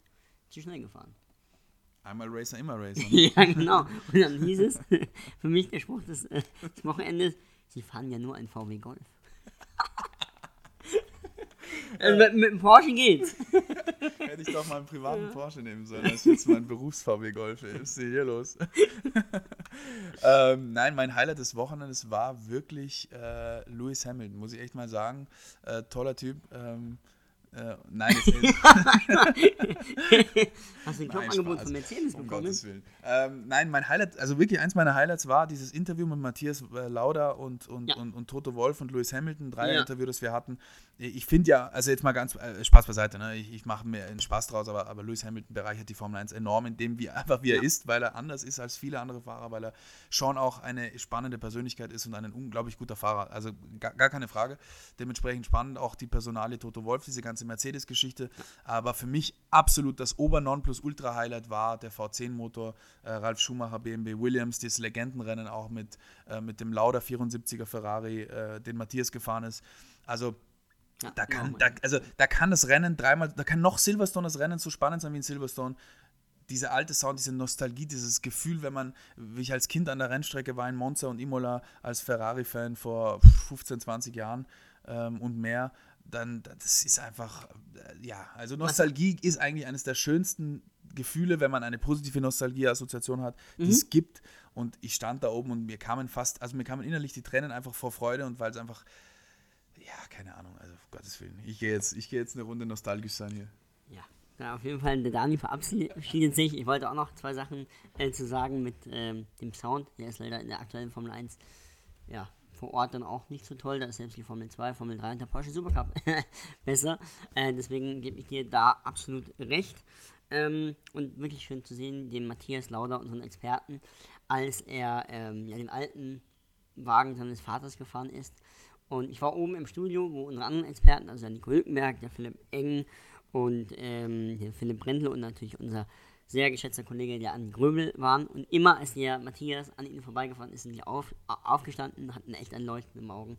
zu schnell gefahren. Einmal Racer, immer Racer. ja, genau. Und dann hieß es, für mich der Spruch des, äh, des Wochenendes, sie fahren ja nur ein VW Golf. also mit, mit dem Porsche geht's. Hätte ich doch mal einen privaten Porsche nehmen sollen, als jetzt mein Berufs-VW Golf. Ist denn hier los? ähm, nein, mein Highlight des Wochenendes war wirklich äh, Lewis Hamilton, muss ich echt mal sagen. Äh, toller Typ. Ähm, äh, nein, jetzt, Hast du ein Jobangebot von Mercedes Um bekommen? Gottes Willen. Ähm, nein, mein Highlight, also wirklich eins meiner Highlights war dieses Interview mit Matthias äh, Lauda und, und, Ja. und, und Toto Wolf und Lewis Hamilton, drei Ja. Interview, das wir hatten. Ich finde ja, also jetzt mal ganz äh, Spaß beiseite, ne? ich, ich mache mir einen Spaß draus, aber, aber Lewis Hamilton bereichert die Formel 1 enorm, indem wie einfach wie er ist, weil er anders ist als viele andere Fahrer, weil er schon auch eine spannende Persönlichkeit ist und ein unglaublich guter Fahrer. Also gar, gar keine Frage. Dementsprechend spannend auch die Personalie Toto Wolf, diese ganze Mercedes-Geschichte. Aber für mich absolut das Ober-Non-Plus-Ultra-Highlight war der V10-Motor, äh, Ralf Schumacher, BMW Williams, dieses Legendenrennen auch mit, äh, mit dem Lauda 74er Ferrari, äh, den Matthias gefahren ist. Also Ja, da kann, da, also, da kann das Rennen dreimal, da kann noch Silverstone das Rennen so spannend sein wie in Silverstone. Diese alte Sound, diese Nostalgie, dieses Gefühl, wenn man, wie ich als Kind an der Rennstrecke war in Monza und Imola als Ferrari-Fan vor 15, 20 Jahren ähm, und mehr, dann das ist einfach, äh, ja, also Nostalgie ist eigentlich eines der schönsten Gefühle, wenn man eine positive Nostalgie-Assoziation hat, die es gibt. Und ich stand da oben und mir kamen fast, also mir kamen innerlich die Tränen einfach vor Freude und weil es einfach, ja, keine Ahnung, also um Gottes Willen. Ich gehe jetzt, ich gehe jetzt eine Runde nostalgisch sein hier. Ja. ja, auf jeden Fall, der Dani verabschiedet sich. Ich wollte auch noch zwei Sachen äh, zu sagen mit ähm, dem Sound. Der ist leider in der aktuellen Formel 1 ja, vor Ort dann auch nicht so toll. Da ist selbst die Formel 2, Formel 3 und der Porsche Supercup besser. Äh, deswegen gebe ich dir da absolut recht. Ähm, und wirklich schön zu sehen, den Matthias Lauder, unseren Experten, als er ähm, ja, den alten Wagen seines Vaters gefahren ist. Und ich war oben im Studio, wo unsere anderen Experten, also der Nico Hülkenberg, der Philipp Eng und ähm, der Philipp Brendle und natürlich unser sehr geschätzter Kollege, der Andi Gröbel waren. Und immer als der Matthias an ihnen vorbeigefahren ist, sind die auf, au- aufgestanden, hatten echt ein Leuchten im Augen.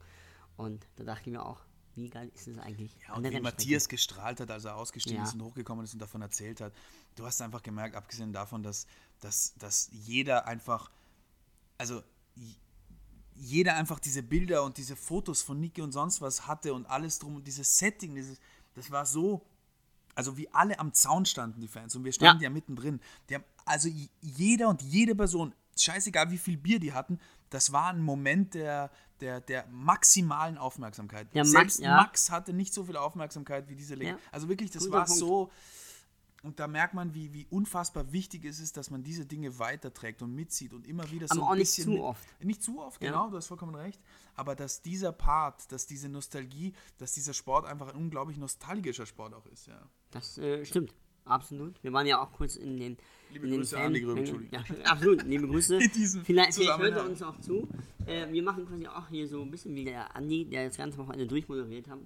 Und da dachte ich mir auch, wie geil ist es eigentlich? Ja, und wie Matthias gestrahlt hat, als er ausgestiegen ja. ist und hochgekommen ist und davon erzählt hat. Du hast einfach gemerkt, abgesehen davon, dass, dass, dass jeder einfach, also jeder einfach diese Bilder und diese Fotos von Niki und sonst was hatte und alles drum und dieses Setting, dieses, das war so, also wie alle am Zaun standen, die Fans, und wir standen ja, ja mittendrin. Die haben, also jeder und jede Person, scheißegal wie viel Bier die hatten, das war ein Moment der, der, der maximalen Aufmerksamkeit. Der Selbst Max, ja. Max hatte nicht so viel Aufmerksamkeit wie diese Legende. Also wirklich, das Guter war Punkt. so. Und da merkt man, wie, wie unfassbar wichtig es ist, dass man diese Dinge weiterträgt und mitzieht und immer wieder aber so ein auch nicht zu oft. Nicht zu oft, genau, ja. du hast vollkommen recht. Aber dass dieser Part, dass diese Nostalgie, dass dieser Sport einfach ein unglaublich nostalgischer Sport auch ist, ja. Das äh, stimmt, absolut. Wir waren ja auch kurz in den Liebe in Grüße an die Gröben, Entschuldigung. Ja, absolut, liebe Grüße. vielleicht, vielleicht hört er uns auch zu. Äh, wir machen quasi auch hier so ein bisschen wie der Andi, der das ganze Wochenende durchmoderiert hat.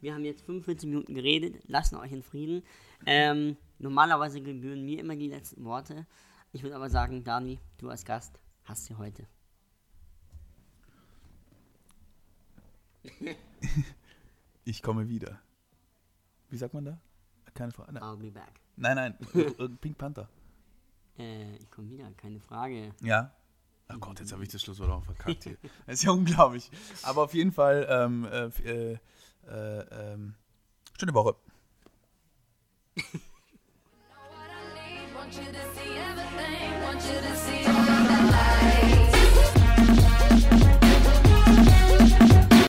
Wir haben jetzt 45 Minuten geredet, lassen euch in Frieden. Ähm, normalerweise gebühren mir immer die letzten Worte. Ich würde aber sagen, Dani, du als Gast hast sie heute. ich komme wieder. Wie sagt man da? Keine Frage. I'll be back. Nein, nein, Pink Panther. Äh, ich komme wieder, keine Frage. Ja. Oh Gott, jetzt habe ich das Schlusswort auch verkackt hier. Das ist ja unglaublich. Aber auf jeden Fall, ähm, äh, äh, äh, ähm, schöne Woche. want you to see everything, want you to see